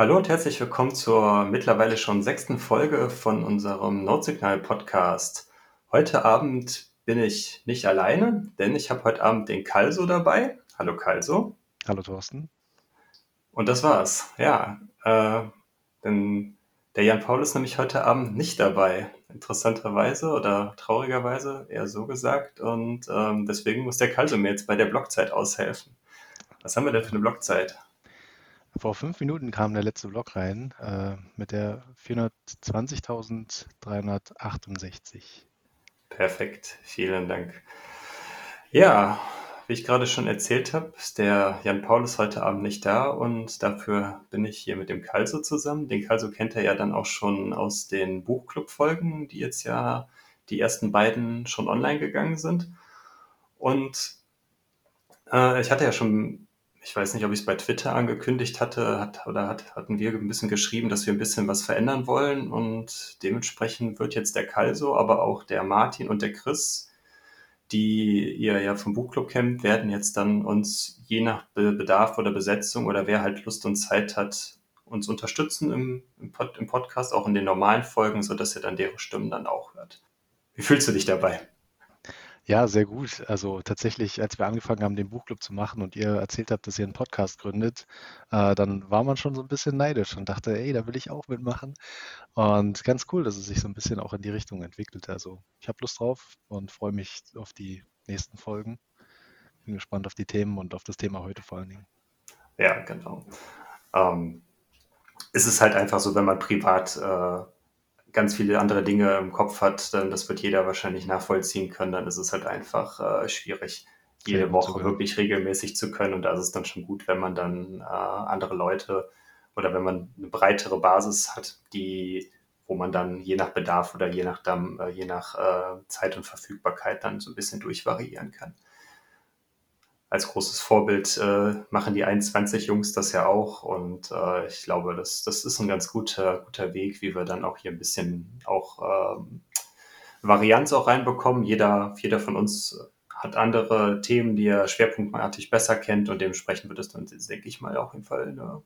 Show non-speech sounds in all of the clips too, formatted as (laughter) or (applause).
Hallo und herzlich willkommen zur mittlerweile schon sechsten Folge von unserem Notsignal-Podcast. Heute Abend bin ich nicht alleine, denn ich habe heute Abend den Kalso dabei. Hallo Kalso. Hallo Thorsten. Und das war's. Ja, äh, denn der Jan Paul ist nämlich heute Abend nicht dabei. Interessanterweise oder traurigerweise eher so gesagt. Und ähm, deswegen muss der Kalso mir jetzt bei der Blockzeit aushelfen. Was haben wir denn für eine Blockzeit? Vor fünf Minuten kam der letzte Block rein äh, mit der 420.368. Perfekt, vielen Dank. Ja, wie ich gerade schon erzählt habe, ist der Jan Paul ist heute Abend nicht da und dafür bin ich hier mit dem Kalso zusammen. Den Kalso kennt er ja dann auch schon aus den Buchclub-Folgen, die jetzt ja die ersten beiden schon online gegangen sind. Und äh, ich hatte ja schon ich weiß nicht, ob ich es bei Twitter angekündigt hatte, hat, oder hat, hatten wir ein bisschen geschrieben, dass wir ein bisschen was verändern wollen und dementsprechend wird jetzt der Kalso, aber auch der Martin und der Chris, die ihr ja vom Buchclub kennt, werden jetzt dann uns je nach Bedarf oder Besetzung oder wer halt Lust und Zeit hat, uns unterstützen im, im, Pod, im Podcast, auch in den normalen Folgen, sodass ihr dann deren Stimmen dann auch hört. Wie fühlst du dich dabei? Ja, sehr gut. Also tatsächlich, als wir angefangen haben, den Buchclub zu machen und ihr erzählt habt, dass ihr einen Podcast gründet, äh, dann war man schon so ein bisschen neidisch und dachte, ey, da will ich auch mitmachen. Und ganz cool, dass es sich so ein bisschen auch in die Richtung entwickelt. Also ich habe Lust drauf und freue mich auf die nächsten Folgen. Bin gespannt auf die Themen und auf das Thema heute vor allen Dingen. Ja, genau. Ähm, es ist halt einfach so, wenn man privat äh, ganz viele andere Dinge im Kopf hat, dann das wird jeder wahrscheinlich nachvollziehen können, dann ist es halt einfach äh, schwierig, jede ja, Woche wirklich regelmäßig zu können. Und da ist es dann schon gut, wenn man dann äh, andere Leute oder wenn man eine breitere Basis hat, die, wo man dann je nach Bedarf oder je nach, äh, je nach äh, Zeit und Verfügbarkeit dann so ein bisschen durchvariieren kann als großes Vorbild äh, machen die 21 Jungs das ja auch. Und äh, ich glaube, das, das ist ein ganz guter, guter Weg, wie wir dann auch hier ein bisschen auch ähm, Varianz auch reinbekommen. Jeder, jeder von uns hat andere Themen, die er schwerpunktartig besser kennt und dementsprechend wird es dann, denke ich mal, auf jeden Fall eine,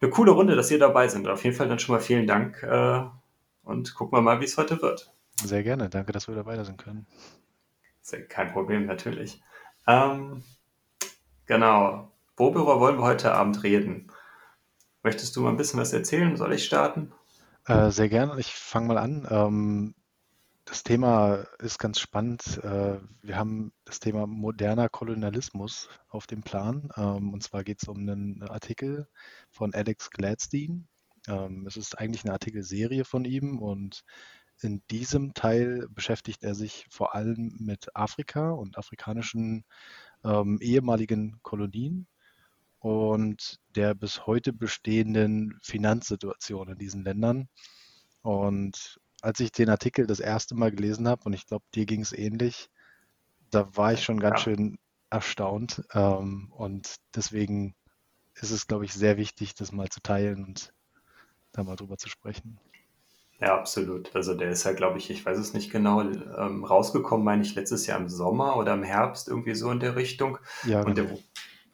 eine coole Runde, dass ihr dabei seid. Auf jeden Fall dann schon mal vielen Dank äh, und gucken wir mal, wie es heute wird. Sehr gerne. Danke, dass wir dabei sein können. Kein Problem, natürlich. Ähm, genau. Worüber wollen wir heute Abend reden? Möchtest du mal ein bisschen was erzählen? Soll ich starten? Äh, sehr gerne. Ich fange mal an. Ähm, das Thema ist ganz spannend. Äh, wir haben das Thema moderner Kolonialismus auf dem Plan. Ähm, und zwar geht es um einen Artikel von Alex Gladstein. Ähm, es ist eigentlich eine Artikelserie von ihm und in diesem Teil beschäftigt er sich vor allem mit Afrika und afrikanischen ähm, ehemaligen Kolonien und der bis heute bestehenden Finanzsituation in diesen Ländern. Und als ich den Artikel das erste Mal gelesen habe, und ich glaube, dir ging es ähnlich, da war ich schon ganz ja. schön erstaunt. Ähm, und deswegen ist es, glaube ich, sehr wichtig, das mal zu teilen und da mal drüber zu sprechen. Ja, absolut. Also der ist ja, glaube ich, ich weiß es nicht genau, ähm, rausgekommen, meine ich, letztes Jahr im Sommer oder im Herbst, irgendwie so in der Richtung. Ja, Und der, genau.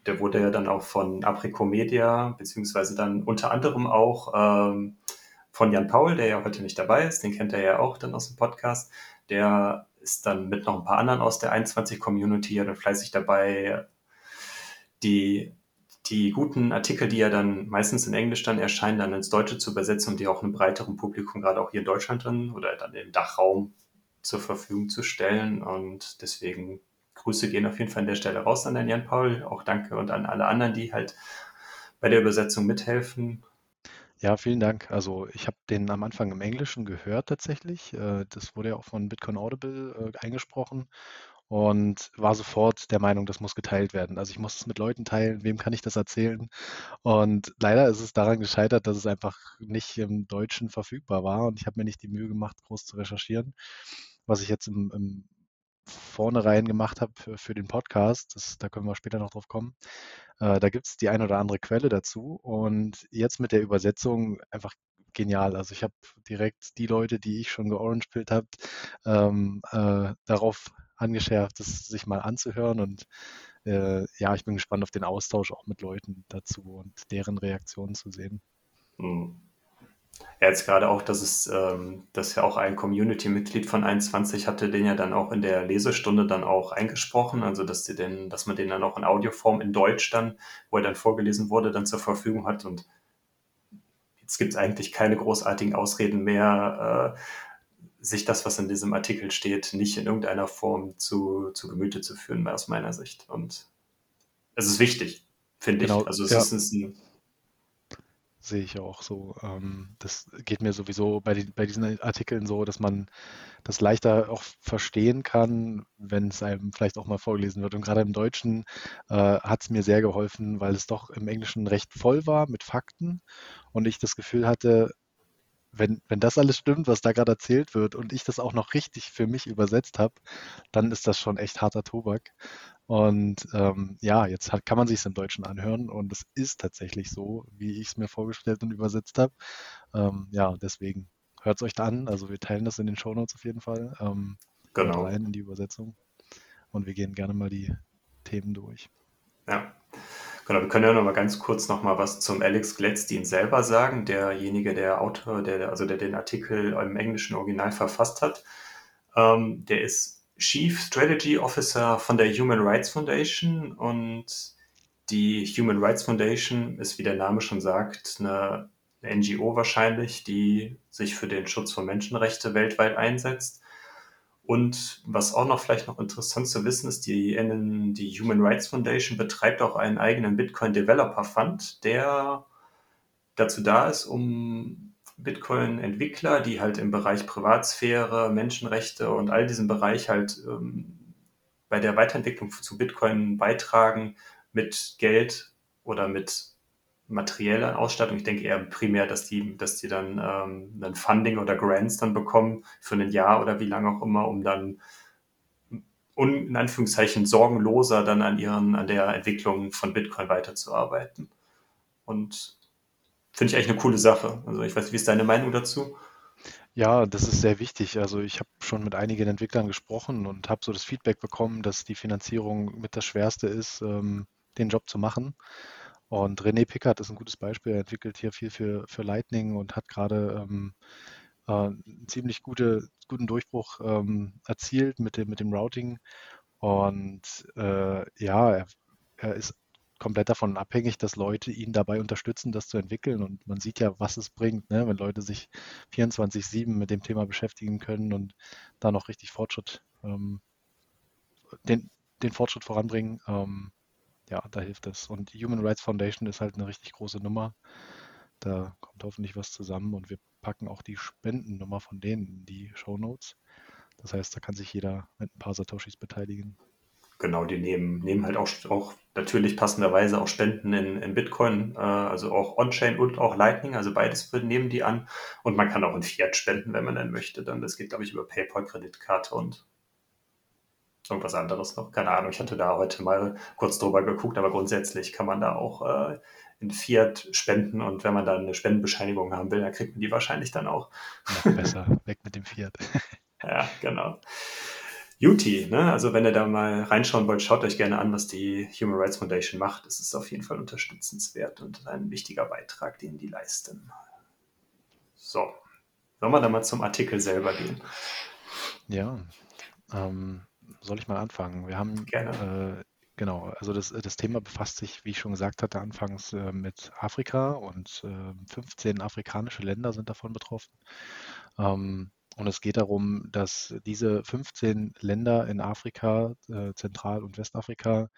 der wurde ja dann auch von Aprico Media, beziehungsweise dann unter anderem auch ähm, von Jan Paul, der ja heute nicht dabei ist, den kennt er ja auch dann aus dem Podcast. Der ist dann mit noch ein paar anderen aus der 21-Community ja dann fleißig dabei, die die guten Artikel, die ja dann meistens in Englisch dann erscheinen, dann ins Deutsche zu übersetzen und die auch einem breiteren Publikum, gerade auch hier in Deutschland dann oder dann im Dachraum zur Verfügung zu stellen. Und deswegen Grüße gehen auf jeden Fall an der Stelle raus an den Jan Paul. Auch danke und an alle anderen, die halt bei der Übersetzung mithelfen. Ja, vielen Dank. Also ich habe den am Anfang im Englischen gehört tatsächlich. Äh, das wurde ja auch von Bitcoin Audible äh, eingesprochen und war sofort der Meinung, das muss geteilt werden. Also ich muss es mit Leuten teilen, wem kann ich das erzählen? Und leider ist es daran gescheitert, dass es einfach nicht im Deutschen verfügbar war und ich habe mir nicht die Mühe gemacht, groß zu recherchieren. Was ich jetzt im, im Vornherein gemacht habe für, für, den Podcast, das, da können wir später noch drauf kommen. Äh, da gibt es die ein oder andere Quelle dazu und jetzt mit der Übersetzung einfach genial. Also ich habe direkt die Leute, die ich schon georangepillt habe, ähm, äh, darauf angeschärft, das sich mal anzuhören. Und äh, ja, ich bin gespannt auf den Austausch auch mit Leuten dazu und deren Reaktionen zu sehen. Hm. Ja, jetzt gerade auch, dass es, ähm, dass ja auch ein Community-Mitglied von 21 hatte den ja dann auch in der Lesestunde dann auch eingesprochen, also dass die den, dass man den dann auch in Audioform in Deutsch dann, wo er dann vorgelesen wurde, dann zur Verfügung hat. Und jetzt gibt es eigentlich keine großartigen Ausreden mehr, äh, sich das, was in diesem Artikel steht, nicht in irgendeiner Form zu, zu Gemüte zu führen, aus meiner Sicht. Und es ist wichtig, finde Genau, ich. Also es ja. ist ein, Sehe ich auch so. Ähm, das geht mir sowieso bei, den, bei diesen Artikeln so, dass man das leichter auch verstehen kann, wenn es einem vielleicht auch mal vorgelesen wird. Und gerade im Deutschen äh, hat es mir sehr geholfen, weil es doch im Englischen recht voll war mit Fakten und ich das Gefühl hatte, wenn, wenn das alles stimmt, was da gerade erzählt wird und ich das auch noch richtig für mich übersetzt habe, dann ist das schon echt harter Tobak. Und ähm, ja, jetzt hat, kann man sich es im Deutschen anhören und es ist tatsächlich so, wie ich es mir vorgestellt und übersetzt habe. Ähm, ja, deswegen hört es euch da an. Also wir teilen das in den Shownotes auf jeden Fall. Ähm, genau. rein in die Übersetzung und wir gehen gerne mal die Themen durch. Ja. Genau, wir können ja noch mal ganz kurz noch mal was zum Alex Gladstein selber sagen, derjenige, der Autor, der, also der den Artikel im englischen Original verfasst hat. Ähm, der ist Chief Strategy Officer von der Human Rights Foundation und die Human Rights Foundation ist, wie der Name schon sagt, eine, eine NGO wahrscheinlich, die sich für den Schutz von Menschenrechten weltweit einsetzt. Und was auch noch vielleicht noch interessant zu wissen ist, die, die Human Rights Foundation betreibt auch einen eigenen Bitcoin Developer Fund, der dazu da ist, um Bitcoin-Entwickler, die halt im Bereich Privatsphäre, Menschenrechte und all diesem Bereich halt ähm, bei der Weiterentwicklung zu Bitcoin beitragen mit Geld oder mit materieller Ausstattung. Ich denke eher primär, dass die, dass die dann ähm, ein Funding oder Grants dann bekommen für ein Jahr oder wie lange auch immer, um dann un, in Anführungszeichen sorgenloser dann an ihren, an der Entwicklung von Bitcoin weiterzuarbeiten. Und finde ich eigentlich eine coole Sache. Also ich weiß nicht, wie ist deine Meinung dazu? Ja, das ist sehr wichtig. Also ich habe schon mit einigen Entwicklern gesprochen und habe so das Feedback bekommen, dass die Finanzierung mit das Schwerste ist, ähm, den Job zu machen. Und René Pickard ist ein gutes Beispiel. Er entwickelt hier viel für, für Lightning und hat gerade ähm, äh, einen ziemlich gute, guten Durchbruch ähm, erzielt mit dem, mit dem Routing. Und äh, ja, er, er ist komplett davon abhängig, dass Leute ihn dabei unterstützen, das zu entwickeln. Und man sieht ja, was es bringt, ne? wenn Leute sich 24-7 mit dem Thema beschäftigen können und da noch richtig Fortschritt, ähm, den, den Fortschritt voranbringen. Ähm, ja, da hilft es. Und die Human Rights Foundation ist halt eine richtig große Nummer. Da kommt hoffentlich was zusammen und wir packen auch die Spendennummer von denen in die Show Notes. Das heißt, da kann sich jeder mit ein paar Satoshis beteiligen. Genau, die nehmen, nehmen halt auch, auch natürlich passenderweise auch Spenden in, in Bitcoin, äh, also auch On-Chain und auch Lightning, also beides nehmen die an. Und man kann auch in Fiat spenden, wenn man dann möchte. Dann, das geht, glaube ich, über PayPal, Kreditkarte und irgendwas anderes noch. Keine Ahnung, ich hatte da heute mal kurz drüber geguckt, aber grundsätzlich kann man da auch äh, in Fiat spenden und wenn man dann eine Spendenbescheinigung haben will, dann kriegt man die wahrscheinlich dann auch. Noch (laughs) besser, weg mit dem Fiat. (laughs) ja, genau. Juti, ne? also wenn ihr da mal reinschauen wollt, schaut euch gerne an, was die Human Rights Foundation macht. Es ist auf jeden Fall unterstützenswert und ein wichtiger Beitrag, den die leisten. So, sollen wir dann mal zum Artikel selber gehen? Ja, ähm, soll ich mal anfangen? Wir haben gerne. Äh, genau, also das, das Thema befasst sich, wie ich schon gesagt hatte, anfangs äh, mit Afrika und äh, 15 afrikanische Länder sind davon betroffen. Ähm, und es geht darum, dass diese 15 Länder in Afrika, äh, Zentral- und Westafrika,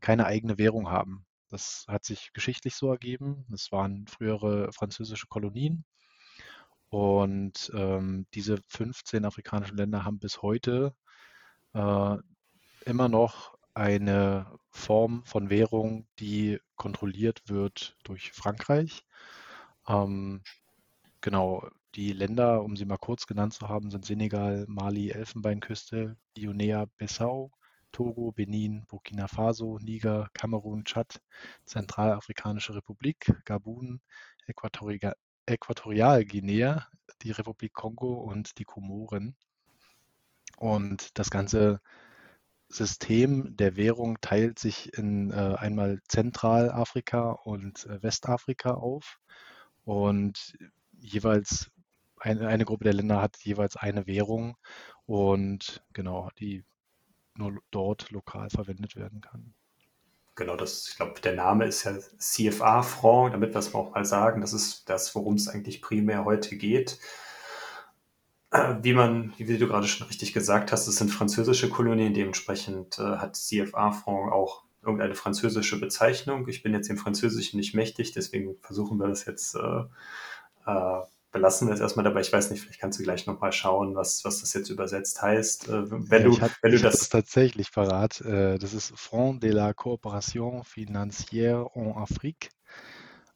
keine eigene Währung haben. Das hat sich geschichtlich so ergeben. Es waren frühere französische Kolonien. Und ähm, diese 15 afrikanischen Länder haben bis heute äh, immer noch eine Form von Währung, die kontrolliert wird durch Frankreich. Ähm, genau, die Länder, um sie mal kurz genannt zu haben, sind Senegal, Mali, Elfenbeinküste, Guinea-Bissau, Togo, Benin, Burkina Faso, Niger, Kamerun, Tschad, Zentralafrikanische Republik, Gabun, Äquatorial, Äquatorialguinea, die Republik Kongo und die Komoren. Und das ganze System der Währung teilt sich in äh, einmal Zentralafrika und äh, Westafrika auf. und jeweils eine, eine Gruppe der Länder hat jeweils eine Währung und genau, die nur dort lokal verwendet werden kann. Genau, das, ich glaube, der Name ist ja CFA-Franc, damit wir es auch mal sagen. Das ist das, worum es eigentlich primär heute geht. Äh, wie man, wie du gerade schon richtig gesagt hast, es sind französische Kolonien, dementsprechend äh, hat CFA-Franc auch irgendeine französische Bezeichnung. Ich bin jetzt im Französischen nicht mächtig, deswegen versuchen wir das jetzt äh, äh, belassen wir es erstmal dabei. Ich weiß nicht, vielleicht kannst du gleich nochmal schauen, was, was das jetzt übersetzt heißt. Äh, wenn ja, du, hab, wenn du das, das tatsächlich parat. Äh, das ist Front de la Coopération Financière en Afrique.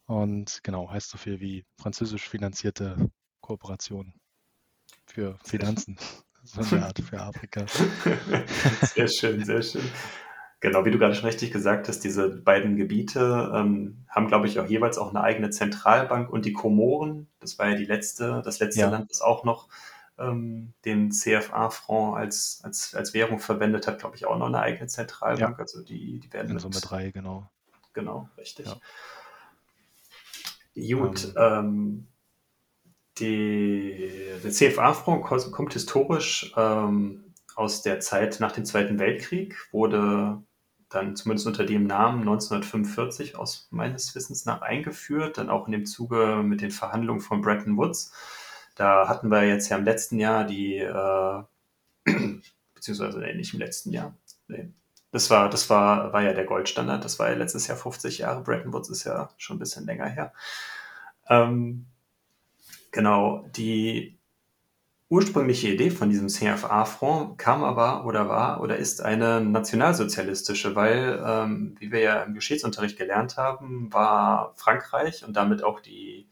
Und genau, heißt so viel wie französisch finanzierte Kooperation für Finanzen. (laughs) so eine Art für Afrika. (laughs) sehr schön, sehr schön. Genau, wie du gerade schon richtig gesagt hast, diese beiden Gebiete ähm, haben, glaube ich, auch jeweils auch eine eigene Zentralbank und die Komoren, das war ja die letzte, das letzte ja. Land, das auch noch ähm, den CFA-Franc als, als, als Währung verwendet hat, glaube ich, auch noch eine eigene Zentralbank. Ja. Also die, die werden. In Summe drei, genau. Genau, richtig. Ja. Gut, ähm, ähm die, der CFA-Franc kommt historisch ähm, aus der Zeit nach dem Zweiten Weltkrieg, wurde dann zumindest unter dem Namen 1945 aus meines Wissens nach eingeführt, dann auch in dem Zuge mit den Verhandlungen von Bretton Woods. Da hatten wir jetzt ja im letzten Jahr die, äh, (clears throat) beziehungsweise nee, nicht im letzten Jahr, nee. Das war, das war, war ja der Goldstandard, das war ja letztes Jahr 50 Jahre, Bretton Woods ist ja schon ein bisschen länger her. Ähm, genau, die ursprüngliche Idee von diesem CFA-Fonds kam aber oder war oder ist eine nationalsozialistische, weil, ähm, wie wir ja im Geschichtsunterricht gelernt haben, war Frankreich und damit auch die,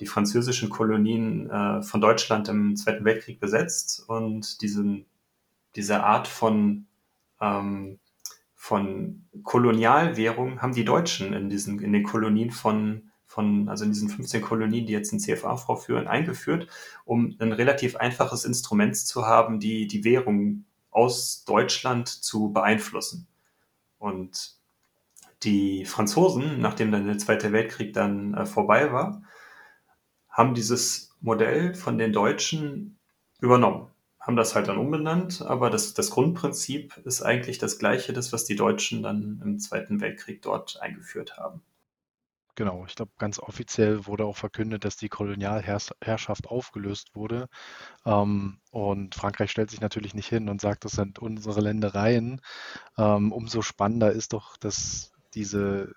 die französischen Kolonien äh, von Deutschland im Zweiten Weltkrieg besetzt und diesen, diese Art von, ähm, von Kolonialwährung haben die Deutschen in, diesen, in den Kolonien von von, also in diesen 15 Kolonien, die jetzt den CFA vorführen, eingeführt, um ein relativ einfaches Instrument zu haben, die die Währung aus Deutschland zu beeinflussen. Und die Franzosen, nachdem dann der Zweite Weltkrieg dann äh, vorbei war, haben dieses Modell von den Deutschen übernommen, haben das halt dann umbenannt, aber das, das Grundprinzip ist eigentlich das gleiche, das, was die Deutschen dann im Zweiten Weltkrieg dort eingeführt haben. Genau, ich glaube, ganz offiziell wurde auch verkündet, dass die Kolonialherrschaft aufgelöst wurde. Ähm, und Frankreich stellt sich natürlich nicht hin und sagt, das sind unsere Ländereien. Ähm, umso spannender ist doch, dass diese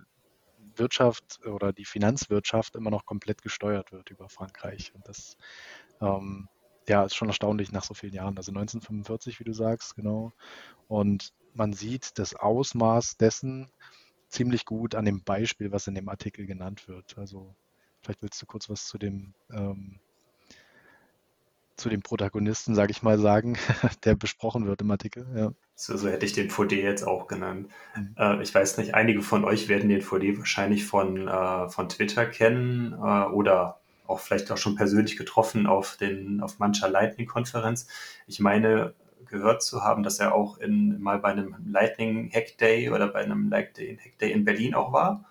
Wirtschaft oder die Finanzwirtschaft immer noch komplett gesteuert wird über Frankreich. Und das ähm, ja, ist schon erstaunlich nach so vielen Jahren. Also 1945, wie du sagst, genau. Und man sieht das Ausmaß dessen, ziemlich gut an dem Beispiel, was in dem Artikel genannt wird. Also vielleicht willst du kurz was zu dem ähm, zu dem Protagonisten, sage ich mal, sagen, (laughs) der besprochen wird im Artikel. Ja. So, so hätte ich den VD jetzt auch genannt. Mhm. Äh, ich weiß nicht, einige von euch werden den VD wahrscheinlich von, äh, von Twitter kennen äh, oder auch vielleicht auch schon persönlich getroffen auf, den, auf mancher Lightning-Konferenz. Ich meine, gehört zu haben, dass er auch in, mal bei einem Lightning Hack Day oder bei einem Lightning Hack Day in Berlin auch war.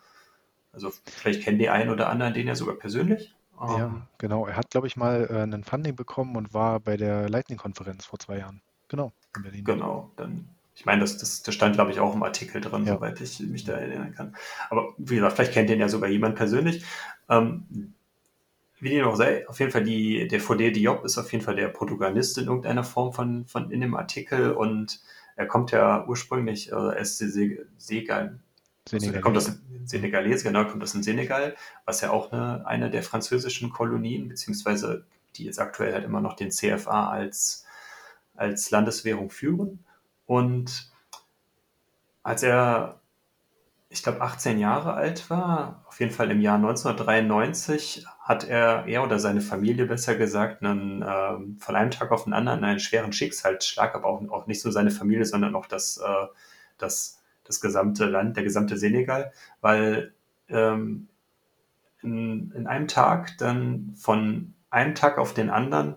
Also vielleicht kennen die einen oder anderen den ja sogar persönlich. Ja, ähm, genau. Er hat, glaube ich, mal äh, einen Funding bekommen und war bei der Lightning-Konferenz vor zwei Jahren. Genau, in Berlin. Genau, dann ich meine, das, das, das stand, glaube ich, auch im Artikel drin, ja. soweit ich mich da erinnern kann. Aber wie gesagt, vielleicht kennt den ja sogar jemand persönlich. Ähm, wie dem auch sei, auf jeden Fall die, der Fode Diop ist auf jeden Fall der Protagonist in irgendeiner Form von, von in dem Artikel und er kommt ja ursprünglich, also er ist Segal, also er kommt aus Senegalese, genau, kommt aus dem Senegal, was ja auch eine, eine der französischen Kolonien, beziehungsweise die jetzt aktuell halt immer noch den CFA als, als Landeswährung führen. Und als er ich glaube, 18 Jahre alt war, auf jeden Fall im Jahr 1993, hat er, er oder seine Familie besser gesagt, einen, äh, von einem Tag auf den anderen einen schweren Schicksalsschlag, aber auch, auch nicht so seine Familie, sondern auch das, äh, das, das gesamte Land, der gesamte Senegal, weil ähm, in, in einem Tag dann von einem Tag auf den anderen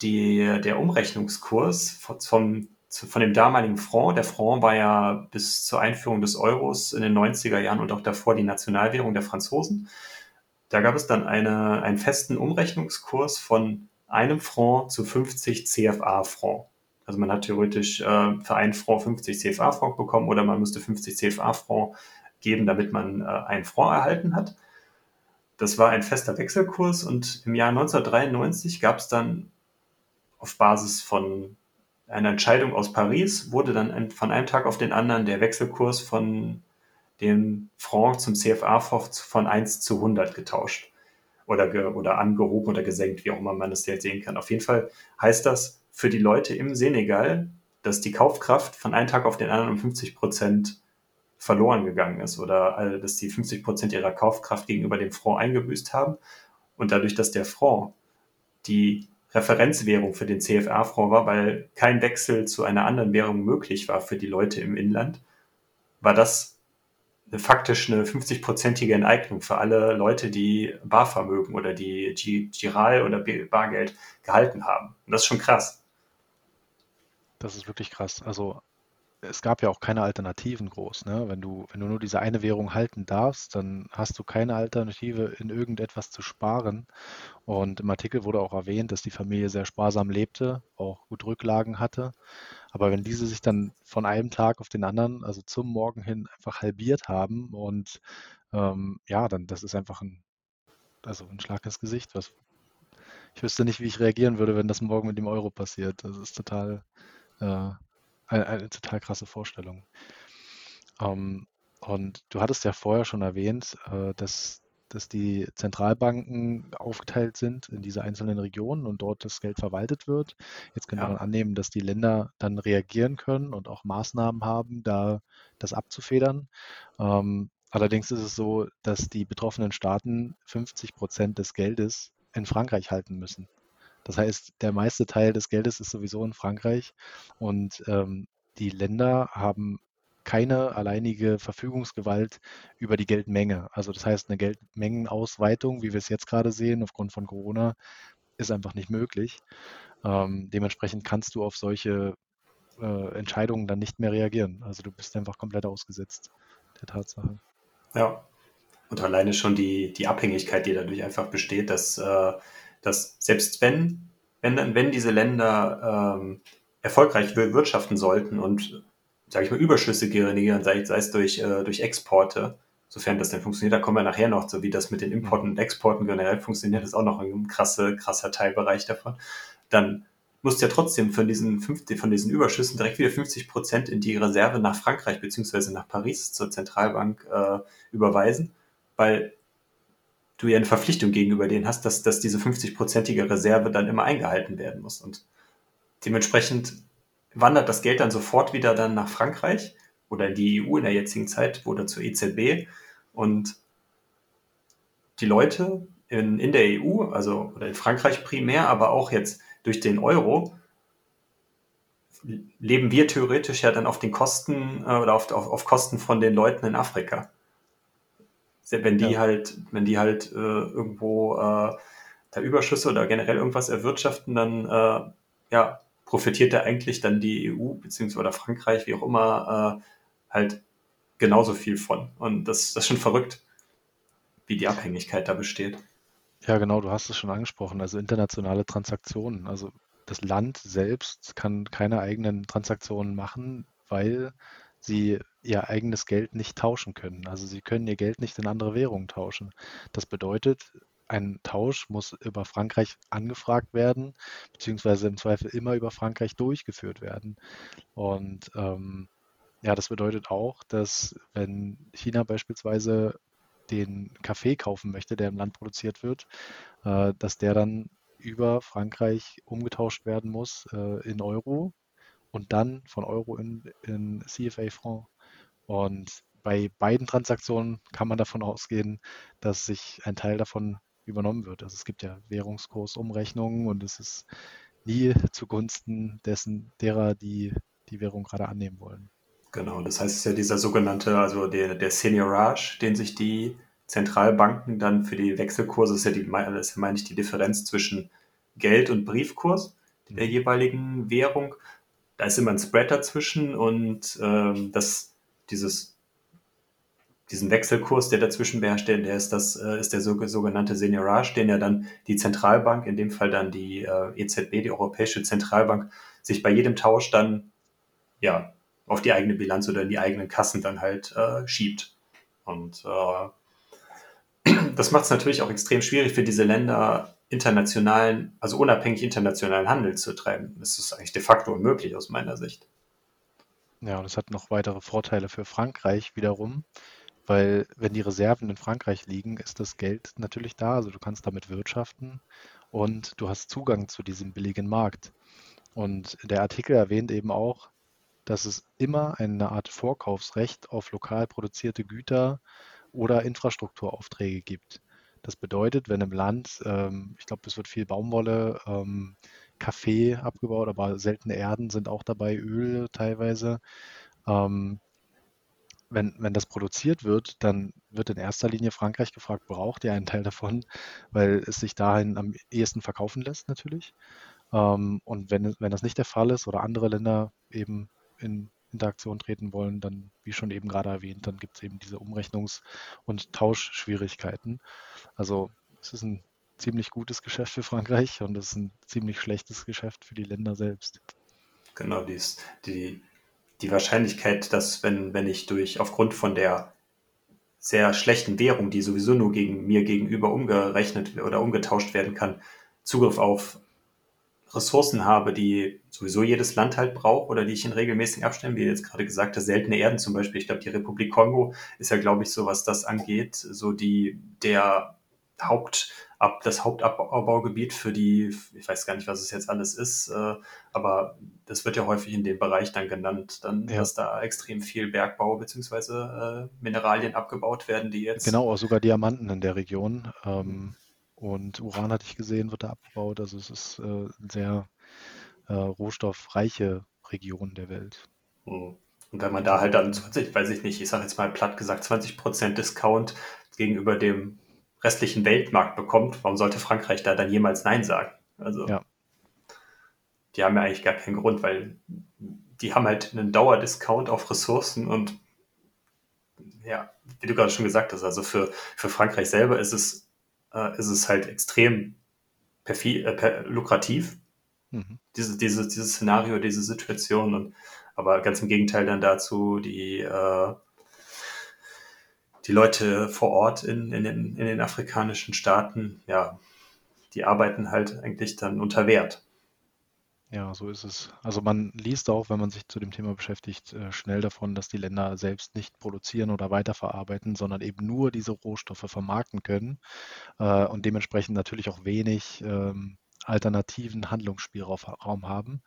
die, der Umrechnungskurs vom von dem damaligen Franc. Der Franc war ja bis zur Einführung des Euros in den 90er Jahren und auch davor die Nationalwährung der Franzosen. da gab es dann eine, einen festen Umrechnungskurs von einem Franc zu 50 CFA-Franc. Also man hat theoretisch äh, für einen Franc 50 CFA-Franc bekommen oder man musste 50 CFA-Franc geben, damit man äh, einen Franc erhalten hat. Das war ein fester Wechselkurs und im Jahr 1993 gab es dann auf Basis von einer Entscheidung aus Paris, wurde dann von einem Tag auf den anderen der Wechselkurs von dem Franc zum CFA von 1 zu 100 getauscht oder, ge, oder angehoben oder gesenkt, wie auch immer man das jetzt sehen kann. Auf jeden Fall heißt das für die Leute im Senegal, dass die Kaufkraft von einem Tag auf den anderen um 50 Prozent verloren gegangen ist oder dass die 50 Prozent ihrer Kaufkraft gegenüber dem Franc eingebüßt haben. Und dadurch, dass der Franc die Referenzwährung für den CFA-Franc war, weil kein Wechsel zu einer anderen Währung möglich war für die Leute im Inland, war das faktisch eine 50-prozentige Enteignung für alle Leute, die Barvermögen oder die Giral oder Bargeld gehalten haben. Und das ist schon krass. Das ist wirklich krass. Also es gab ja auch keine Alternativen groß. Ne? Wenn du, wenn du nur diese eine Währung halten darfst, dann hast du keine Alternative, in irgendetwas zu sparen. Und im Artikel wurde auch erwähnt, dass die Familie sehr sparsam lebte, auch gut Rücklagen hatte. Aber wenn diese sich dann von einem Tag auf den anderen, also zum Morgen hin, einfach halbiert haben und ähm, ja, dann das ist einfach ein, also ein Schlag ins Gesicht. Was, ich wüsste nicht, wie ich reagieren würde, wenn das morgen mit dem Euro passiert. Das ist total äh, eine, eine total krasse Vorstellung. Ähm, und du hattest ja vorher schon erwähnt, äh, dass, dass die Zentralbanken aufgeteilt sind in diese einzelnen Regionen und dort das Geld verwaltet wird. Jetzt könnte Ja. man annehmen, dass die Länder dann reagieren können und auch Maßnahmen haben, da das abzufedern. Ähm, allerdings ist es so, dass die betroffenen Staaten 50 Prozent des Geldes in Frankreich halten müssen. Das heißt, der meiste Teil des Geldes ist sowieso in Frankreich und ähm, die Länder haben keine alleinige Verfügungsgewalt über die Geldmenge. Also das heißt, eine Geldmengenausweitung, wie wir es jetzt gerade sehen, aufgrund von Corona, ist einfach nicht möglich. Ähm, dementsprechend kannst du auf solche äh, Entscheidungen dann nicht mehr reagieren. Also du bist einfach komplett ausgesetzt der Tatsache. Ja. Und alleine schon die, die Abhängigkeit, die dadurch einfach besteht, dass äh, dass selbst wenn, wenn, wenn diese Länder ähm, erfolgreich wirtschaften sollten und, sage ich mal, Überschüsse generieren, sei, sei es durch, äh, durch Exporte, sofern das denn funktioniert, da kommen wir nachher noch, so wie das mit den Importen und Exporten generell funktioniert, ist auch noch ein krasse, krasser Teilbereich davon, dann musst du ja trotzdem von diesen, 50, von diesen Überschüssen direkt wieder 50 Prozent in die Reserve nach Frankreich beziehungsweise nach Paris zur Zentralbank äh, überweisen, weil du ja eine Verpflichtung gegenüber denen hast, dass, dass diese 50-prozentige Reserve dann immer eingehalten werden muss. Und dementsprechend wandert das Geld dann sofort wieder dann nach Frankreich oder in die EU in der jetzigen Zeit oder zur EZB. Und die Leute in, in der EU, also oder in Frankreich primär, aber auch jetzt durch den Euro, leben wir theoretisch ja dann auf den Kosten äh, oder auf, auf, auf Kosten von den Leuten in Afrika wenn die ja. halt, wenn die halt äh, irgendwo äh, da Überschüsse oder generell irgendwas erwirtschaften, dann äh, ja, profitiert da eigentlich dann die EU beziehungsweise Frankreich, wie auch immer, äh, halt genauso viel von. Und das, das ist schon verrückt, wie die Abhängigkeit da besteht. Ja, genau, du hast es schon angesprochen, also internationale Transaktionen. Also das Land selbst kann keine eigenen Transaktionen machen, weil sie ihr eigenes Geld nicht tauschen können. Also sie können ihr Geld nicht in andere Währungen tauschen. Das bedeutet, ein Tausch muss über Frankreich angefragt werden, beziehungsweise im Zweifel immer über Frankreich durchgeführt werden. Und ähm, ja, das bedeutet auch, dass wenn China beispielsweise den Kaffee kaufen möchte, der im Land produziert wird, äh, dass der dann über Frankreich umgetauscht werden muss äh, in Euro und dann von Euro in, in CFA Franc. Und bei beiden Transaktionen kann man davon ausgehen, dass sich ein Teil davon übernommen wird. Also es gibt ja Währungskursumrechnungen und es ist nie zugunsten dessen derer, die die Währung gerade annehmen wollen. Genau, das heißt, es ist ja dieser sogenannte, also der, der Seniorage, den sich die Zentralbanken dann für die Wechselkurse, das ist ja, die, das ist ja meine ich die Differenz zwischen Geld und Briefkurs der mhm. jeweiligen Währung. Da ist immer ein Spread dazwischen und ähm, das dieses diesen Wechselkurs, der dazwischen beherrscht, der, ist das, äh, ist der sogenannte Seniorage, den ja dann die Zentralbank, in dem Fall dann die äh, EZB, die Europäische Zentralbank, sich bei jedem Tausch dann ja auf die eigene Bilanz oder in die eigenen Kassen dann halt äh, schiebt. Und äh, (clears throat) das macht es natürlich auch extrem schwierig für diese Länder, internationalen, also unabhängig internationalen Handel zu treiben. Das ist eigentlich de facto unmöglich aus meiner Sicht. Ja, und es hat noch weitere Vorteile für Frankreich wiederum, weil wenn die Reserven in Frankreich liegen, ist das Geld natürlich da, also du kannst damit wirtschaften und du hast Zugang zu diesem billigen Markt. Und der Artikel erwähnt eben auch, dass es immer eine Art Vorkaufsrecht auf lokal produzierte Güter oder Infrastrukturaufträge gibt. Das bedeutet, wenn im Land, ähm, ich glaube, es wird viel Baumwolle, ähm, Kaffee abgebaut, aber seltene Erden sind auch dabei, Öl teilweise. Ähm, wenn, wenn das produziert wird, dann wird in erster Linie Frankreich gefragt, braucht ihr einen Teil davon, weil es sich dahin am ehesten verkaufen lässt natürlich. Ähm, und wenn, wenn das nicht der Fall ist oder andere Länder eben in Interaktion treten wollen, dann, wie schon eben gerade erwähnt, dann gibt es eben diese Umrechnungs- und Tauschschwierigkeiten. Also es ist ein ziemlich gutes Geschäft für Frankreich und es ist ein ziemlich schlechtes Geschäft für die Länder selbst. Genau, die, die, die Wahrscheinlichkeit, dass wenn, wenn ich durch aufgrund von der sehr schlechten Währung, die sowieso nur gegen mir gegenüber umgerechnet oder umgetauscht werden kann, Zugriff auf Ressourcen habe, die sowieso jedes Land halt braucht oder die ich in regelmäßigen Abständen, wie jetzt gerade gesagt, seltene Erden zum Beispiel. Ich glaube, die Republik Kongo ist ja, glaube ich, so was das angeht, so die der Haupt ab das Hauptabbaugebiet für die, ich weiß gar nicht, was es jetzt alles ist, äh, aber das wird ja häufig in dem Bereich dann genannt, dann, ja. dass da extrem viel Bergbau bzw. Äh, Mineralien abgebaut werden, die jetzt. Genau, auch sogar Diamanten in der Region. Ähm, und Uran hatte ich gesehen, wird da abgebaut. Also es ist äh, eine sehr äh, rohstoffreiche Region der Welt. Hm. Und wenn man da halt dann 20, weiß ich nicht, ich sage jetzt mal platt gesagt, 20% Discount gegenüber dem restlichen Weltmarkt bekommt, warum sollte Frankreich da dann jemals Nein sagen? Also ja. die haben ja eigentlich gar keinen Grund, weil die haben halt einen Dauerdiscount auf Ressourcen und ja, wie du gerade schon gesagt hast, also für, für Frankreich selber ist es, äh, ist es halt extrem äh, lukrativ, mhm. diese, diese, dieses Szenario, diese Situation. Und, aber ganz im Gegenteil dann dazu, die äh, die Leute vor Ort in, in, den, in den afrikanischen Staaten, ja, die arbeiten halt eigentlich dann unter Wert. Ja, so ist es. Also man liest auch, wenn man sich zu dem Thema beschäftigt, äh, schnell davon, dass die Länder selbst nicht produzieren oder weiterverarbeiten, sondern eben nur diese Rohstoffe vermarkten können äh, und dementsprechend natürlich auch wenig ähm, alternativen Handlungsspielraum haben,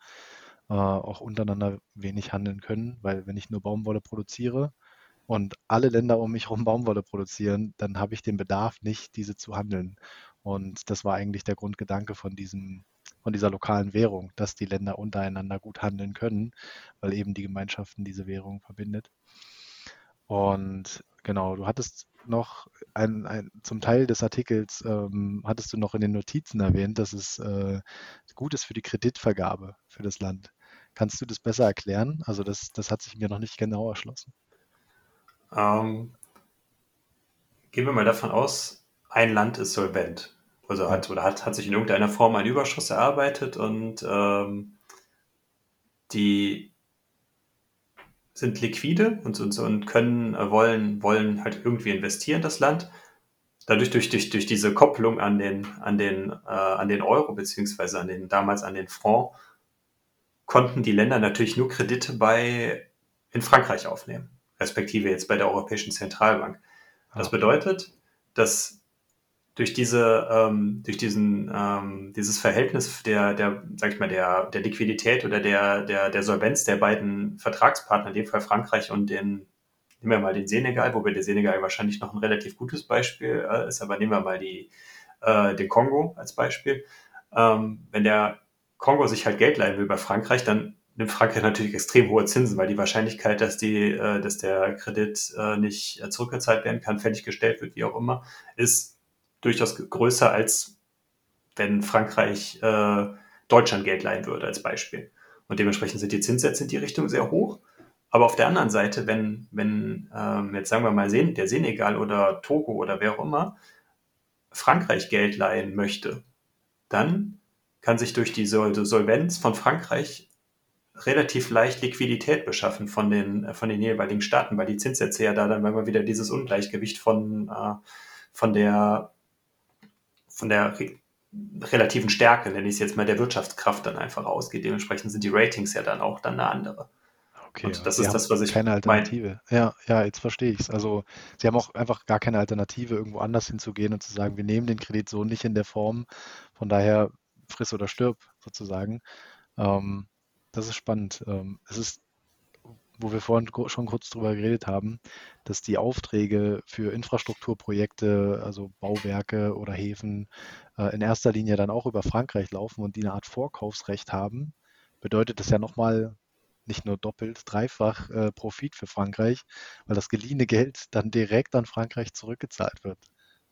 äh, auch untereinander wenig handeln können, weil wenn ich nur Baumwolle produziere, und alle Länder um mich herum Baumwolle produzieren, dann habe ich den Bedarf nicht, diese zu handeln. Und das war eigentlich der Grundgedanke von diesem, von dieser lokalen Währung, dass die Länder untereinander gut handeln können, weil eben die Gemeinschaften diese Währung verbindet. Und genau, du hattest noch ein, ein, zum Teil des Artikels ähm, hattest du noch in den Notizen erwähnt, dass es äh, gut ist für die Kreditvergabe für das Land. Kannst du das besser erklären? Also das, das hat sich mir noch nicht genau erschlossen. Ähm, gehen wir mal davon aus, ein Land ist solvent. Also hat, oder hat, hat sich in irgendeiner Form einen Überschuss erarbeitet und ähm, die sind liquide und, und, und können, äh, wollen, wollen halt irgendwie investieren, das Land. Dadurch, durch, durch, durch diese Kopplung an den, an den, äh, an den Euro, beziehungsweise an den, damals an den Franc, konnten die Länder natürlich nur Kredite bei, in Frankreich aufnehmen respektive jetzt bei der Europäischen Zentralbank. Das bedeutet, dass durch diese, ähm, durch diesen, ähm, dieses Verhältnis der, der, sag ich mal, der, der Liquidität oder der, der, der Solvenz der beiden Vertragspartner, in dem Fall Frankreich und den, nehmen wir mal den Senegal, wobei der Senegal wahrscheinlich noch ein relativ gutes Beispiel äh, ist, aber nehmen wir mal die, äh, den Kongo als Beispiel. Ähm, wenn der Kongo sich halt Geld leihen will bei Frankreich, dann nimmt Frankreich natürlich extrem hohe Zinsen, weil die Wahrscheinlichkeit, dass, die, äh, dass der Kredit äh, nicht äh, zurückgezahlt werden kann, fälliggestellt wird, wie auch immer, ist durchaus größer, als wenn Frankreich äh, Deutschland Geld leihen würde, als Beispiel. Und dementsprechend sind die Zinssätze in die Richtung sehr hoch. Aber auf der anderen Seite, wenn, wenn ähm, jetzt sagen wir mal der Senegal oder Togo oder wer auch immer Frankreich Geld leihen möchte, dann kann sich durch die Solvenz von Frankreich relativ leicht Liquidität beschaffen von den, äh, von den jeweiligen Staaten, weil die Zinssätze ja da dann mal wieder dieses Ungleichgewicht von, äh, von der, von der re relativen Stärke, nenne ich es jetzt mal, der Wirtschaftskraft dann einfach ausgeht. Dementsprechend sind die Ratings ja dann auch dann eine andere. Okay, und das ist das, was ich keine Alternative. Mein. Ja, ja, jetzt verstehe ich es. Also sie haben auch einfach gar keine Alternative, irgendwo anders hinzugehen und zu sagen, wir nehmen den Kredit so nicht in der Form. Von daher friss oder stirb sozusagen. Ähm, das ist spannend. Ähm, es ist, wo wir vorhin schon kurz drüber geredet haben, dass die Aufträge für Infrastrukturprojekte, also Bauwerke oder Häfen, äh, in erster Linie dann auch über Frankreich laufen und die eine Art Vorkaufsrecht haben, bedeutet das ja nochmal nicht nur doppelt, dreifach äh, Profit für Frankreich, weil das geliehene Geld dann direkt an Frankreich zurückgezahlt wird.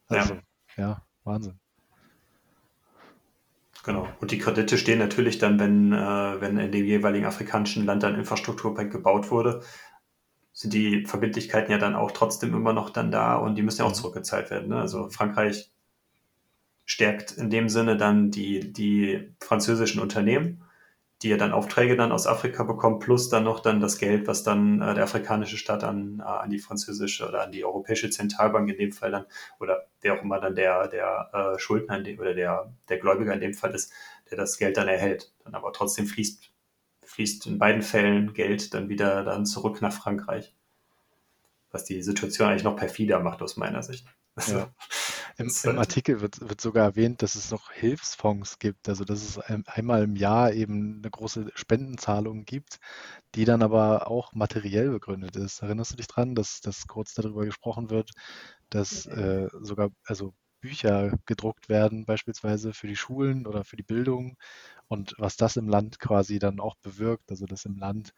Also, ja, ja Wahnsinn. Genau. Und die Kredite stehen natürlich dann, wenn, äh, wenn in dem jeweiligen afrikanischen Land ein Infrastrukturprojekt gebaut wurde, sind die Verbindlichkeiten ja dann auch trotzdem immer noch dann da und die müssen ja auch mhm. zurückgezahlt werden. Ne? Also Frankreich stärkt in dem Sinne dann die, die französischen Unternehmen die ja dann Aufträge dann aus Afrika bekommen, plus dann noch dann das Geld, was dann äh, der afrikanische Staat an, äh, an die französische oder an die europäische Zentralbank in dem Fall dann, oder wer auch immer dann der, der äh, Schuldner in dem, oder der, der Gläubiger in dem Fall ist, der das Geld dann erhält. Dann aber trotzdem fließt, fließt in beiden Fällen Geld dann wieder dann zurück nach Frankreich. Was die Situation eigentlich noch perfider macht aus meiner Sicht. Ja. (laughs) Im, Im, Artikel wird, wird, sogar erwähnt, dass es noch Hilfsfonds gibt, also dass es einmal im Jahr eben eine große Spendenzahlung gibt, die dann aber auch materiell begründet ist. Erinnerst du dich dran, dass, dass kurz darüber gesprochen wird, dass äh, sogar also Bücher gedruckt werden, beispielsweise für die Schulen oder für die Bildung und was das im Land quasi dann auch bewirkt, also dass im Land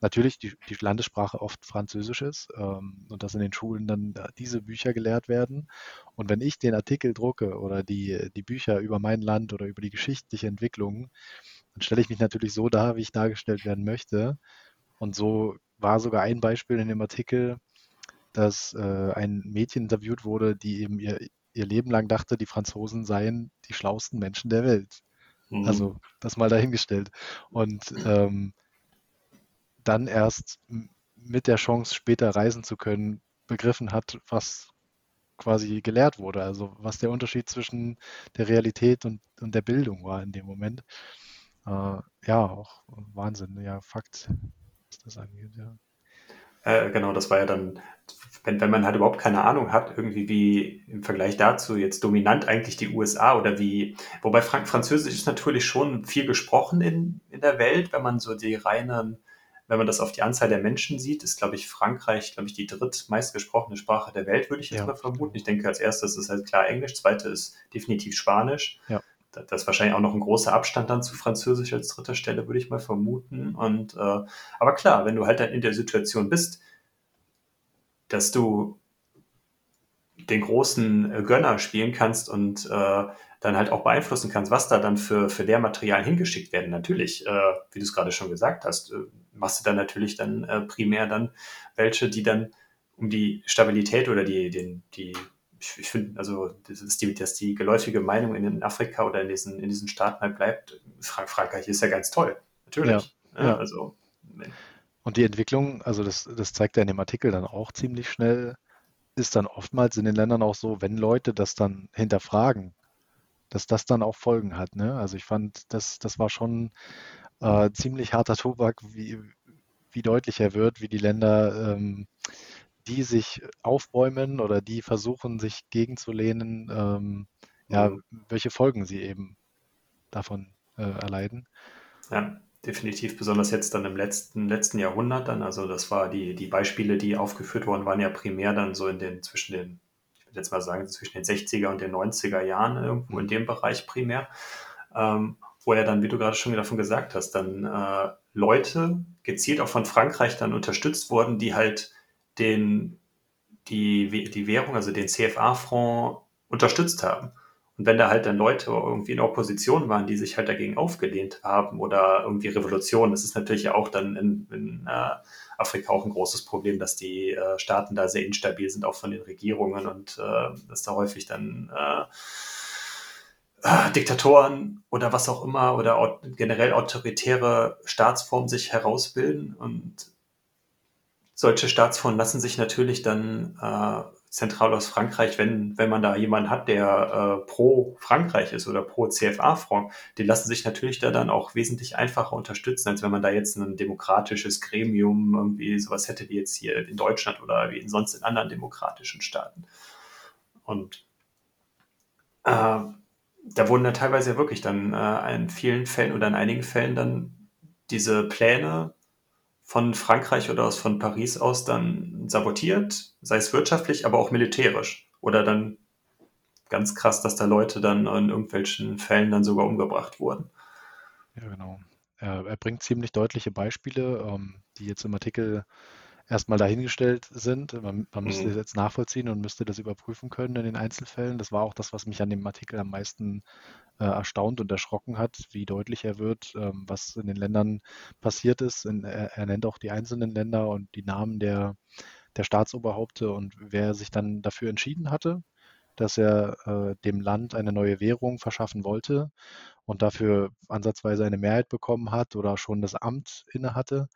natürlich die, die Landessprache oft Französisch ist ähm, und dass in den Schulen dann diese Bücher gelehrt werden. Und wenn ich den Artikel drucke oder die, die Bücher über mein Land oder über die geschichtliche Entwicklung, dann stelle ich mich natürlich so dar, wie ich dargestellt werden möchte. Und so war sogar ein Beispiel in dem Artikel, dass äh, ein Mädchen interviewt wurde, die eben ihr, ihr Leben lang dachte, die Franzosen seien die schlauesten Menschen der Welt. Mhm. Also das mal dahingestellt. Und ähm, dann erst mit der Chance, später reisen zu können, begriffen hat, was quasi gelehrt wurde. Also was der Unterschied zwischen der Realität und, und der Bildung war in dem Moment. Äh, ja, auch Wahnsinn, ja, Fakt, was das angeht, ja. Äh, genau, das war ja dann, wenn, wenn man halt überhaupt keine Ahnung hat, irgendwie wie im Vergleich dazu jetzt dominant eigentlich die USA oder wie, wobei Frank Französisch ist natürlich schon viel gesprochen in, in der Welt, wenn man so die reinen wenn man das auf die Anzahl der Menschen sieht, ist, glaube ich, Frankreich, glaube ich, die drittmeist gesprochene Sprache der Welt, würde ich jetzt ja. mal vermuten. Ich denke, als erstes ist halt klar Englisch, zweite ist definitiv Spanisch. Ja. Das ist wahrscheinlich auch noch ein großer Abstand dann zu Französisch als dritter Stelle, würde ich mal vermuten. Und äh, aber klar, wenn du halt dann in der Situation bist, dass du den großen äh, Gönner spielen kannst und äh, dann halt auch beeinflussen kannst, was da dann für, für Lehrmaterialien hingeschickt werden. Natürlich, äh, wie du es gerade schon gesagt hast, äh, machst du dann natürlich dann äh, primär dann welche, die dann um die Stabilität oder die, den, die, ich, ich finde, also das ist die, dass die geläufige Meinung in Afrika oder in diesen, in diesen Staaten halt bleibt, Frank Frankreich ist ja ganz toll. Natürlich. Ja, ja. Also, Und die Entwicklung, also das, das zeigt er in dem Artikel dann auch ziemlich schnell, ist dann oftmals in den Ländern auch so, wenn Leute das dann hinterfragen, dass das dann auch Folgen hat. Ne? Also ich fand, das, das war schon äh, ziemlich harter Tobak, wie, wie deutlich er wird, wie die Länder, ähm, die sich aufbäumen oder die versuchen, sich gegenzulehnen, ähm, ja, mhm. welche Folgen sie eben davon äh, erleiden. Ja, definitiv, besonders jetzt dann im letzten, letzten Jahrhundert dann. Also das war die, die Beispiele, die aufgeführt worden waren, ja primär dann so in den, zwischen den würde jetzt mal sagen, zwischen den 60er und den 90er Jahren irgendwo in mhm. dem Bereich primär, ähm, wo er dann, wie du gerade schon davon gesagt hast, dann äh, Leute gezielt auch von Frankreich dann unterstützt wurden, die halt den, die, die Währung, also den CFA-Fonds unterstützt haben. Und wenn da halt dann Leute irgendwie in Opposition waren, die sich halt dagegen aufgelehnt haben oder irgendwie Revolution, das ist natürlich auch dann in, in äh, Afrika auch ein großes Problem, dass die äh, Staaten da sehr instabil sind, auch von den Regierungen und äh, dass da häufig dann äh, äh, Diktatoren oder was auch immer oder generell autoritäre Staatsformen sich herausbilden und solche Staatsformen lassen sich natürlich dann äh, zentral aus Frankreich, wenn, wenn man da jemanden hat, der äh, pro Frankreich ist oder pro CFA-Front, die lassen sich natürlich da dann auch wesentlich einfacher unterstützen, als wenn man da jetzt ein demokratisches Gremium irgendwie sowas hätte wie jetzt hier in Deutschland oder wie in sonst in anderen demokratischen Staaten. Und äh, da wurden dann teilweise ja wirklich dann äh, in vielen Fällen oder in einigen Fällen dann diese Pläne von Frankreich oder aus von Paris aus dann sabotiert, sei es wirtschaftlich, aber auch militärisch. Oder dann ganz krass, dass da Leute dann in irgendwelchen Fällen dann sogar umgebracht wurden. Ja, genau. Er, er bringt ziemlich deutliche Beispiele, ähm, die jetzt im Artikel erstmal dahingestellt sind. Man, man müsste das mhm. jetzt nachvollziehen und müsste das überprüfen können in den Einzelfällen. Das war auch das, was mich an dem Artikel am meisten äh, erstaunt und erschrocken hat, wie deutlich er wird, ähm, was in den Ländern passiert ist. In, er, er, nennt auch die einzelnen Länder und die Namen der, der Staatsoberhaupte und wer sich dann dafür entschieden hatte, dass er äh, dem Land eine neue Währung verschaffen wollte und dafür ansatzweise eine Mehrheit bekommen hat oder schon das Amt inne hatte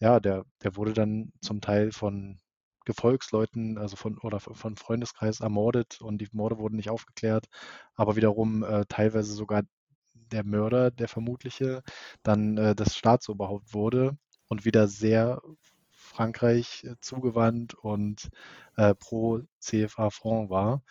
ja, der der wurde dann zum Teil von Gefolgsleuten, also von oder von Freundeskreis ermordet und die Morde wurden nicht aufgeklärt, aber wiederum, äh, teilweise sogar der Mörder, der vermutliche, dann, äh, das Staatsoberhaupt wurde und wieder sehr Frankreich, äh, zugewandt und, äh, pro CFA Franc war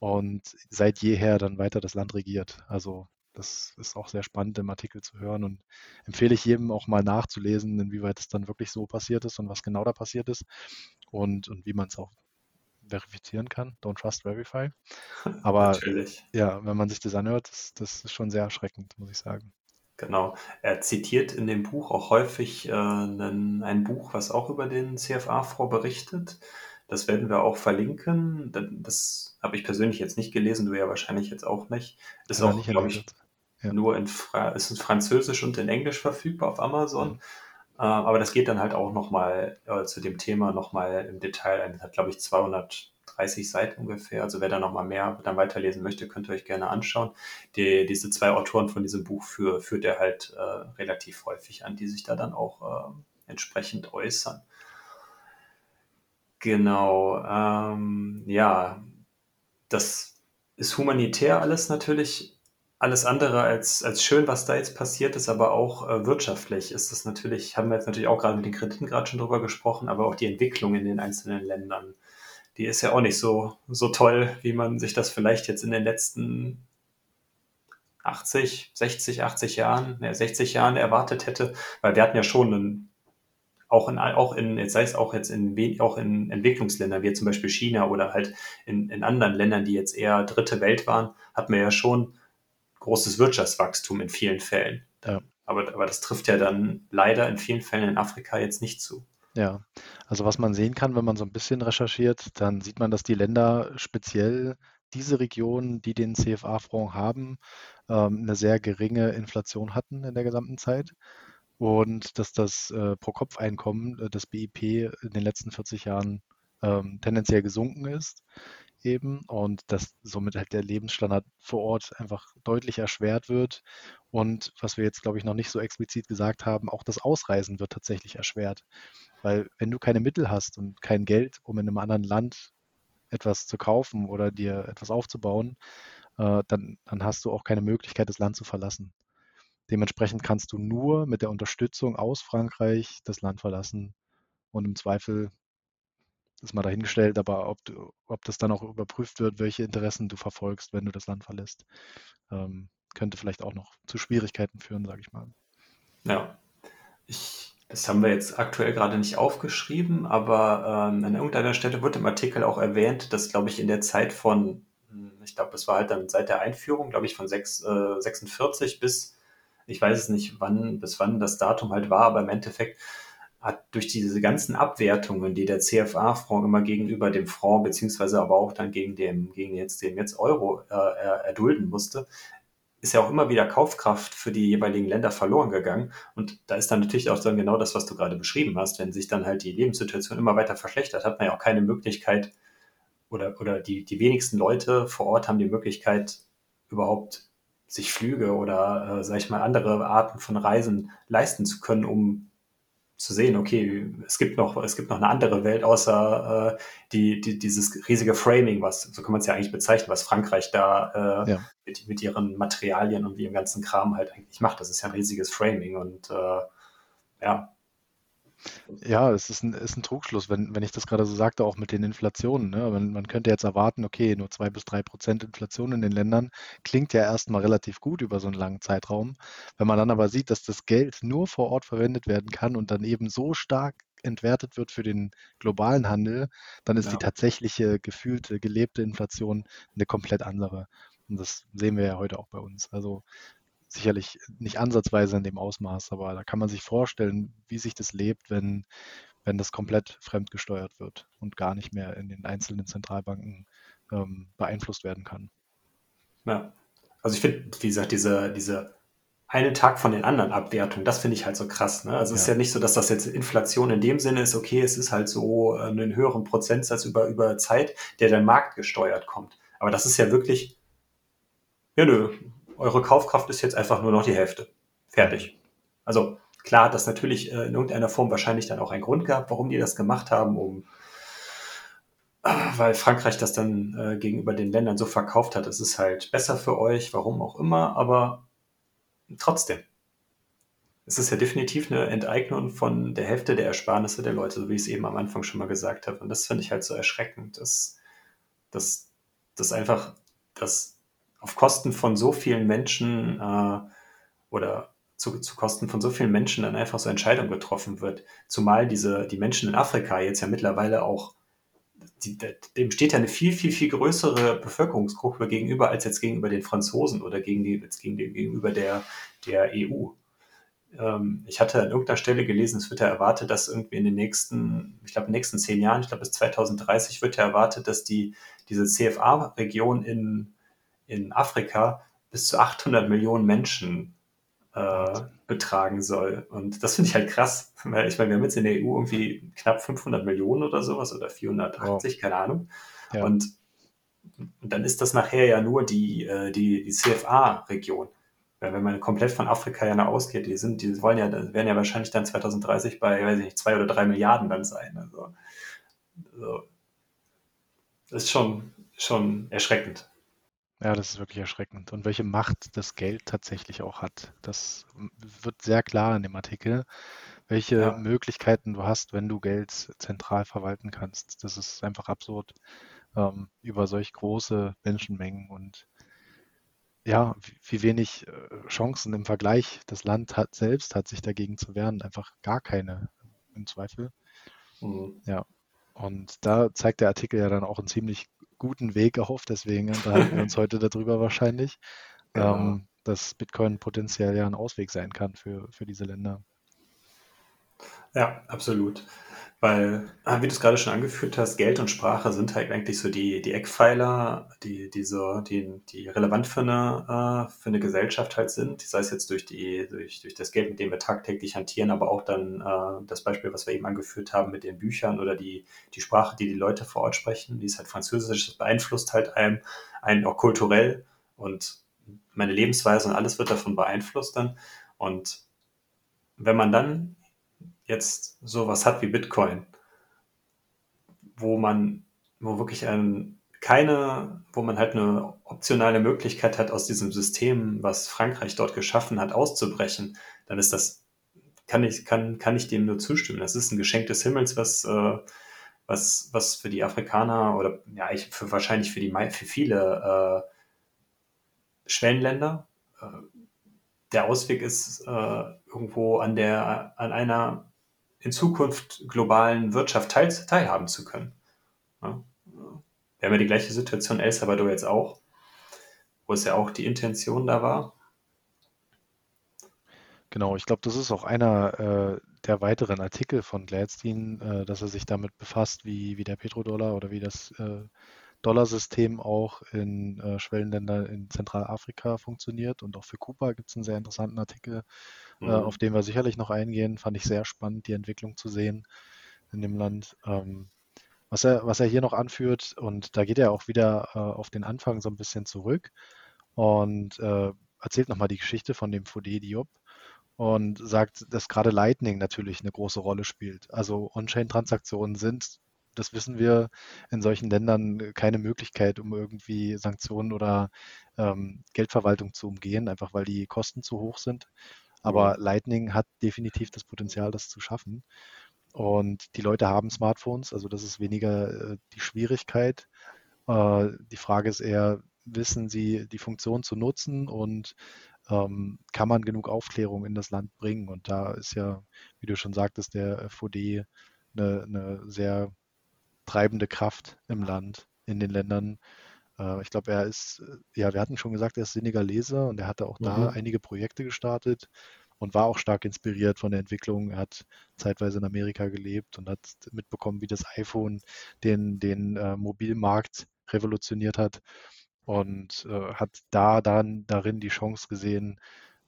und seit jeher dann weiter das Land regiert. Also das ist auch sehr spannend im Artikel zu hören und empfehle ich jedem auch mal nachzulesen, inwieweit es dann wirklich so passiert ist und was genau da passiert ist und, und wie man es auch verifizieren kann. Don't trust, verify. (laughs) Aber Natürlich. ja, wenn man sich das anhört, das, das ist schon sehr erschreckend, muss ich sagen. Genau. Er zitiert in dem Buch auch häufig äh, einen, ein Buch, was auch über den CFA-Fonds berichtet. Das werden wir auch verlinken. Das habe ich persönlich jetzt nicht gelesen, du ja wahrscheinlich jetzt auch nicht. Ist ja, auch, glaube ich, ja. nur in, Fra ist in Französisch und in Englisch verfügbar auf Amazon. Mhm. Äh, aber das geht dann halt auch nochmal äh, zu dem Thema nochmal im Detail. Das hat, glaube ich, 230 Seiten ungefähr. Also wer da nochmal mehr dann weiterlesen möchte, könnt ihr euch gerne anschauen. Die, diese zwei Autoren von diesem Buch für, führt er halt äh, relativ häufig an, die sich da dann auch äh, entsprechend äußern. Genau, ähm, ja, das ist humanitär alles natürlich alles andere als, als schön, was da jetzt passiert ist, aber auch äh, wirtschaftlich ist das natürlich, haben wir jetzt natürlich auch gerade mit den Krediten gerade schon drüber gesprochen, aber auch die Entwicklung in den einzelnen Ländern, die ist ja auch nicht so, so toll, wie man sich das vielleicht jetzt in den letzten 80, 60, 80 Jahren, ja, 60 Jahren erwartet hätte, weil wir hatten ja schon einen auch in, auch in, jetzt sei es auch jetzt in, auch in Entwicklungsländern, wie zum Beispiel China oder halt in, in anderen Ländern, die jetzt eher dritte Welt waren, hat man ja schon großes Wirtschaftswachstum in vielen Fällen. Ja. Aber, aber das trifft ja dann leider in vielen Fällen in Afrika jetzt nicht zu. Ja, also was man sehen kann, wenn man so ein bisschen recherchiert, dann sieht man, dass die Länder speziell diese Regionen, die den CFA-Franc haben, ähm, eine sehr geringe Inflation hatten in der gesamten Zeit und dass das äh, Pro-Kopf-Einkommen äh, des BIP in den letzten 40 Jahren ähm, tendenziell gesunken ist eben und dass somit halt der Lebensstandard vor Ort einfach deutlich erschwert wird. Und was wir jetzt glaube ich noch nicht so explizit gesagt haben, auch das Ausreisen wird tatsächlich erschwert, weil wenn du keine Mittel hast und kein Geld, um in einem anderen Land etwas zu kaufen oder dir etwas aufzubauen, äh, dann, dann hast du auch keine Möglichkeit, das Land zu verlassen. Dementsprechend kannst du nur mit der Unterstützung aus Frankreich das Land verlassen. Und im Zweifel ist mal dahingestellt, aber ob, du, ob das dann auch überprüft wird, welche Interessen du verfolgst, wenn du das Land verlässt, ähm, könnte vielleicht auch noch zu Schwierigkeiten führen, sage ich mal. Ja, ich, das haben wir jetzt aktuell gerade nicht aufgeschrieben, aber ähm, an irgendeiner Stelle wird im Artikel auch erwähnt, dass, glaube ich, in der Zeit von, hm, ich glaube, es war halt dann seit der Einführung, glaube ich, von 6, äh, 46 bis ich weiß es nicht, wann, bis wann das Datum halt war, aber im Endeffekt hat durch diese ganzen Abwertungen, die der CFA-Fonds immer gegenüber dem Fonds, beziehungsweise aber auch dann gegen dem, gegen jetzt, dem jetzt Euro äh, erdulden musste, ist ja auch immer wieder Kaufkraft für die jeweiligen Länder verloren gegangen. Und da ist dann natürlich auch dann genau das, was du gerade beschrieben hast. Wenn sich dann halt die Lebenssituation immer weiter verschlechtert, hat man ja auch keine Möglichkeit oder, oder die, die wenigsten Leute vor Ort haben die Möglichkeit, überhaupt sich Flüge oder, äh, sag ich mal, andere Arten von Reisen leisten zu können, um zu sehen, okay, es gibt noch, es gibt noch eine andere Welt außer äh, die, die, dieses riesige Framing, was, so kann man es ja eigentlich bezeichnen, was Frankreich da äh, ja. mit, mit ihren Materialien und ihrem ganzen Kram halt eigentlich macht. Das ist ja ein riesiges Framing und äh, ja, ja, es ist ein, ist ein Trugschluss, wenn, wenn ich das gerade so sagte, auch mit den Inflationen. Ne? Man, man könnte jetzt erwarten, okay, nur zwei bis drei Prozent Inflation in den Ländern klingt ja erstmal relativ gut über so einen langen Zeitraum. Wenn man dann aber sieht, dass das Geld nur vor Ort verwendet werden kann und dann eben so stark entwertet wird für den globalen Handel, dann ist ja. die tatsächliche gefühlte, gelebte Inflation eine komplett andere. Und das sehen wir ja heute auch bei uns. Also sicherlich nicht ansatzweise in dem Ausmaß, aber da kann man sich vorstellen, wie sich das lebt, wenn, wenn das komplett fremdgesteuert wird und gar nicht mehr in den einzelnen Zentralbanken ähm, beeinflusst werden kann. Ja, also ich finde, wie gesagt, diese, diese einen Tag von den anderen Abwertung, das finde ich halt so krass. Ne? Also ja. es ist ja nicht so, dass das jetzt Inflation in dem Sinne ist, okay, es ist halt so äh, einen höheren Prozentsatz über, über Zeit, der dann marktgesteuert kommt. Aber das ist ja wirklich, ja nö, eure Kaufkraft ist jetzt einfach nur noch die Hälfte. Fertig. Also klar hat das natürlich äh, in irgendeiner Form wahrscheinlich dann auch einen Grund gehabt, warum die das gemacht haben, um weil Frankreich das dann äh, gegenüber den Ländern so verkauft hat, es ist halt besser für euch, warum auch immer, aber trotzdem. Es ist ja definitiv eine Enteignung von der Hälfte der Ersparnisse der Leute, so wie ich es eben am Anfang schon mal gesagt habe. Und das finde ich halt so erschreckend, dass, dass, dass einfach das auf Kosten von so vielen Menschen äh, oder zu, zu Kosten von so vielen Menschen dann einfach so Entscheidung getroffen wird. Zumal diese, die Menschen in Afrika jetzt ja mittlerweile auch, die, dem steht ja eine viel, viel, viel größere Bevölkerungsgruppe gegenüber als jetzt gegenüber den Franzosen oder gegen die, jetzt gegen die, gegenüber der, der EU. Ähm, ich hatte an irgendeiner Stelle gelesen, es wird ja erwartet, dass irgendwie in den nächsten, ich glaube, in den nächsten zehn Jahren, ich glaube bis 2030 wird ja erwartet, dass die, diese CFA-Region in in Afrika bis zu 800 Millionen Menschen äh, betragen soll. Und das finde ich halt krass, weil ich meine, wir haben jetzt in der EU irgendwie knapp 500 Millionen oder sowas oder 480, wow. keine Ahnung. Ja. Und, dann ist das nachher ja nur die, äh, die, die CFA-Region. Weil wenn man komplett von Afrika ja ausgeht, die sind, die wollen ja, werden ja wahrscheinlich dann 2030 bei, weiß ich nicht, zwei oder drei Milliarden dann sein. Also, also das ist schon, schon erschreckend. Ja, das ist wirklich erschreckend. Und welche Macht das Geld tatsächlich auch hat. Das wird sehr klar in dem Artikel, welche Ja. Möglichkeiten du hast, wenn du Geld zentral verwalten kannst. Das ist einfach absurd, ähm, über solch große Menschenmengen und ja, wie, wie wenig äh, Chancen im Vergleich das Land hat selbst hat, sich dagegen zu wehren. Einfach gar keine im Zweifel. Mhm. Ja. Und da zeigt der Artikel ja dann auch einen ziemlich guten Weg auf, deswegen unterhalten wir uns heute darüber wahrscheinlich, (laughs) genau. ähm, dass Bitcoin potenziell ja ein Ausweg sein kann für, für diese Länder. Ja, absolut. Weil, ah, wie du es gerade schon angeführt hast, Geld und Sprache sind halt eigentlich so die, die Eckpfeiler, die, die, so, die, die relevant für eine, äh, für eine Gesellschaft halt sind. Sei es jetzt durch, die, durch, durch das Geld, mit dem wir tagtäglich hantieren, aber auch dann äh, das Beispiel, was wir eben angeführt haben mit den Büchern oder die, die Sprache, die die Leute vor Ort sprechen, die ist halt Französisch, das beeinflusst halt einen, einen auch kulturell und meine Lebensweise und alles wird davon beeinflusst dann. Und wenn man dann jetzt sowas hat wie Bitcoin, wo man, wo wirklich ein, keine, wo man halt eine optionale Möglichkeit hat, aus diesem System, was Frankreich dort geschaffen hat, auszubrechen, dann ist das, kann ich, kann, kann ich dem nur zustimmen. Das ist ein Geschenk des Himmels, was, äh, was, was für die Afrikaner oder ja, ich, für wahrscheinlich für die für viele äh, Schwellenländer äh, der Ausweg ist, äh, irgendwo an der, an einer in Zukunft globalen Wirtschaft teil, teilhaben zu können. Ja. Wir haben ja die gleiche Situation in El Salvador jetzt auch, wo es ja auch die Intention da war. Genau, ich glaube, das ist auch einer äh, der weiteren Artikel von Gladstein, äh, dass er sich damit befasst, wie, wie der Petrodollar oder wie das äh, Dollarsystem auch in äh, Schwellenländern in Zentralafrika funktioniert. Und auch für Kuba gibt es einen sehr interessanten Artikel, äh, Mhm. auf den wir sicherlich noch eingehen. Fand ich sehr spannend, die Entwicklung zu sehen in dem Land. Ähm, was er, was er hier noch anführt, und da geht er auch wieder äh, auf den Anfang so ein bisschen zurück und äh, erzählt nochmal die Geschichte von dem Fode Diop und sagt, dass gerade Lightning natürlich eine große Rolle spielt. Also On-Chain-Transaktionen sind, das wissen wir, in solchen Ländern keine Möglichkeit, um irgendwie Sanktionen oder ähm, Geldverwaltung zu umgehen, einfach weil die Kosten zu hoch sind. Aber. Lightning hat definitiv das Potenzial, das zu schaffen. Und die Leute haben Smartphones, also das ist weniger äh, die Schwierigkeit. Äh, die Frage ist eher, wissen sie die Funktion zu nutzen und ähm, kann man genug Aufklärung in das Land bringen? Und da ist ja, wie du schon sagtest, der FOD eine, eine sehr treibende Kraft im Land, in den Ländern. Äh, ich glaube, er ist, äh, ja, wir hatten schon gesagt, er ist Senegalese und er hatte auch da Mhm. einige Projekte gestartet und war auch stark inspiriert von der Entwicklung. Er hat zeitweise in Amerika gelebt und hat mitbekommen, wie das iPhone den, den äh, Mobilmarkt revolutioniert hat und äh, hat da dann darin die Chance gesehen,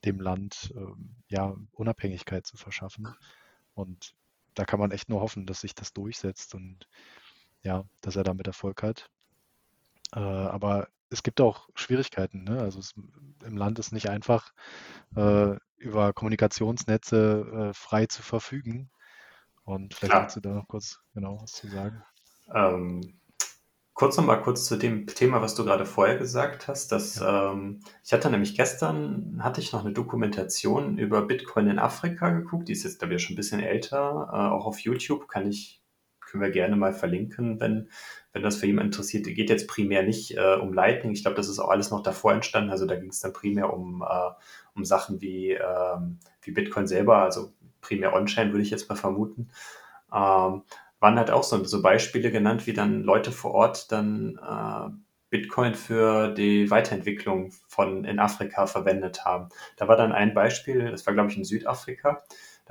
dem Land ähm, ja, Unabhängigkeit zu verschaffen. Und da kann man echt nur hoffen, dass sich das durchsetzt und ja, dass er damit Erfolg hat. Äh, aber es gibt auch Schwierigkeiten. Ne? Also es, im Land ist nicht einfach, äh, über Kommunikationsnetze äh, frei zu verfügen. Und vielleicht kannst du da noch kurz genau was zu sagen. Ähm, kurz noch mal kurz zu dem Thema, was du gerade vorher gesagt hast. Dass, Ja, ähm, ich hatte nämlich gestern hatte ich noch eine Dokumentation über Bitcoin in Afrika geguckt. Die ist jetzt, glaube ich, schon ein bisschen älter. Äh, auch auf YouTube kann ich, können wir gerne mal verlinken, wenn, wenn das für jemanden interessiert. Geht jetzt primär nicht äh, um Lightning. Ich glaube, das ist auch alles noch davor entstanden. Also da ging es dann primär um, äh, um Sachen wie, ähm, wie Bitcoin selber, also primär On-Chain, würde ich jetzt mal vermuten. Ähm, waren halt auch so, so Beispiele genannt, wie dann Leute vor Ort dann äh, Bitcoin für die Weiterentwicklung von in Afrika verwendet haben. Da war dann ein Beispiel, das war glaube ich in Südafrika.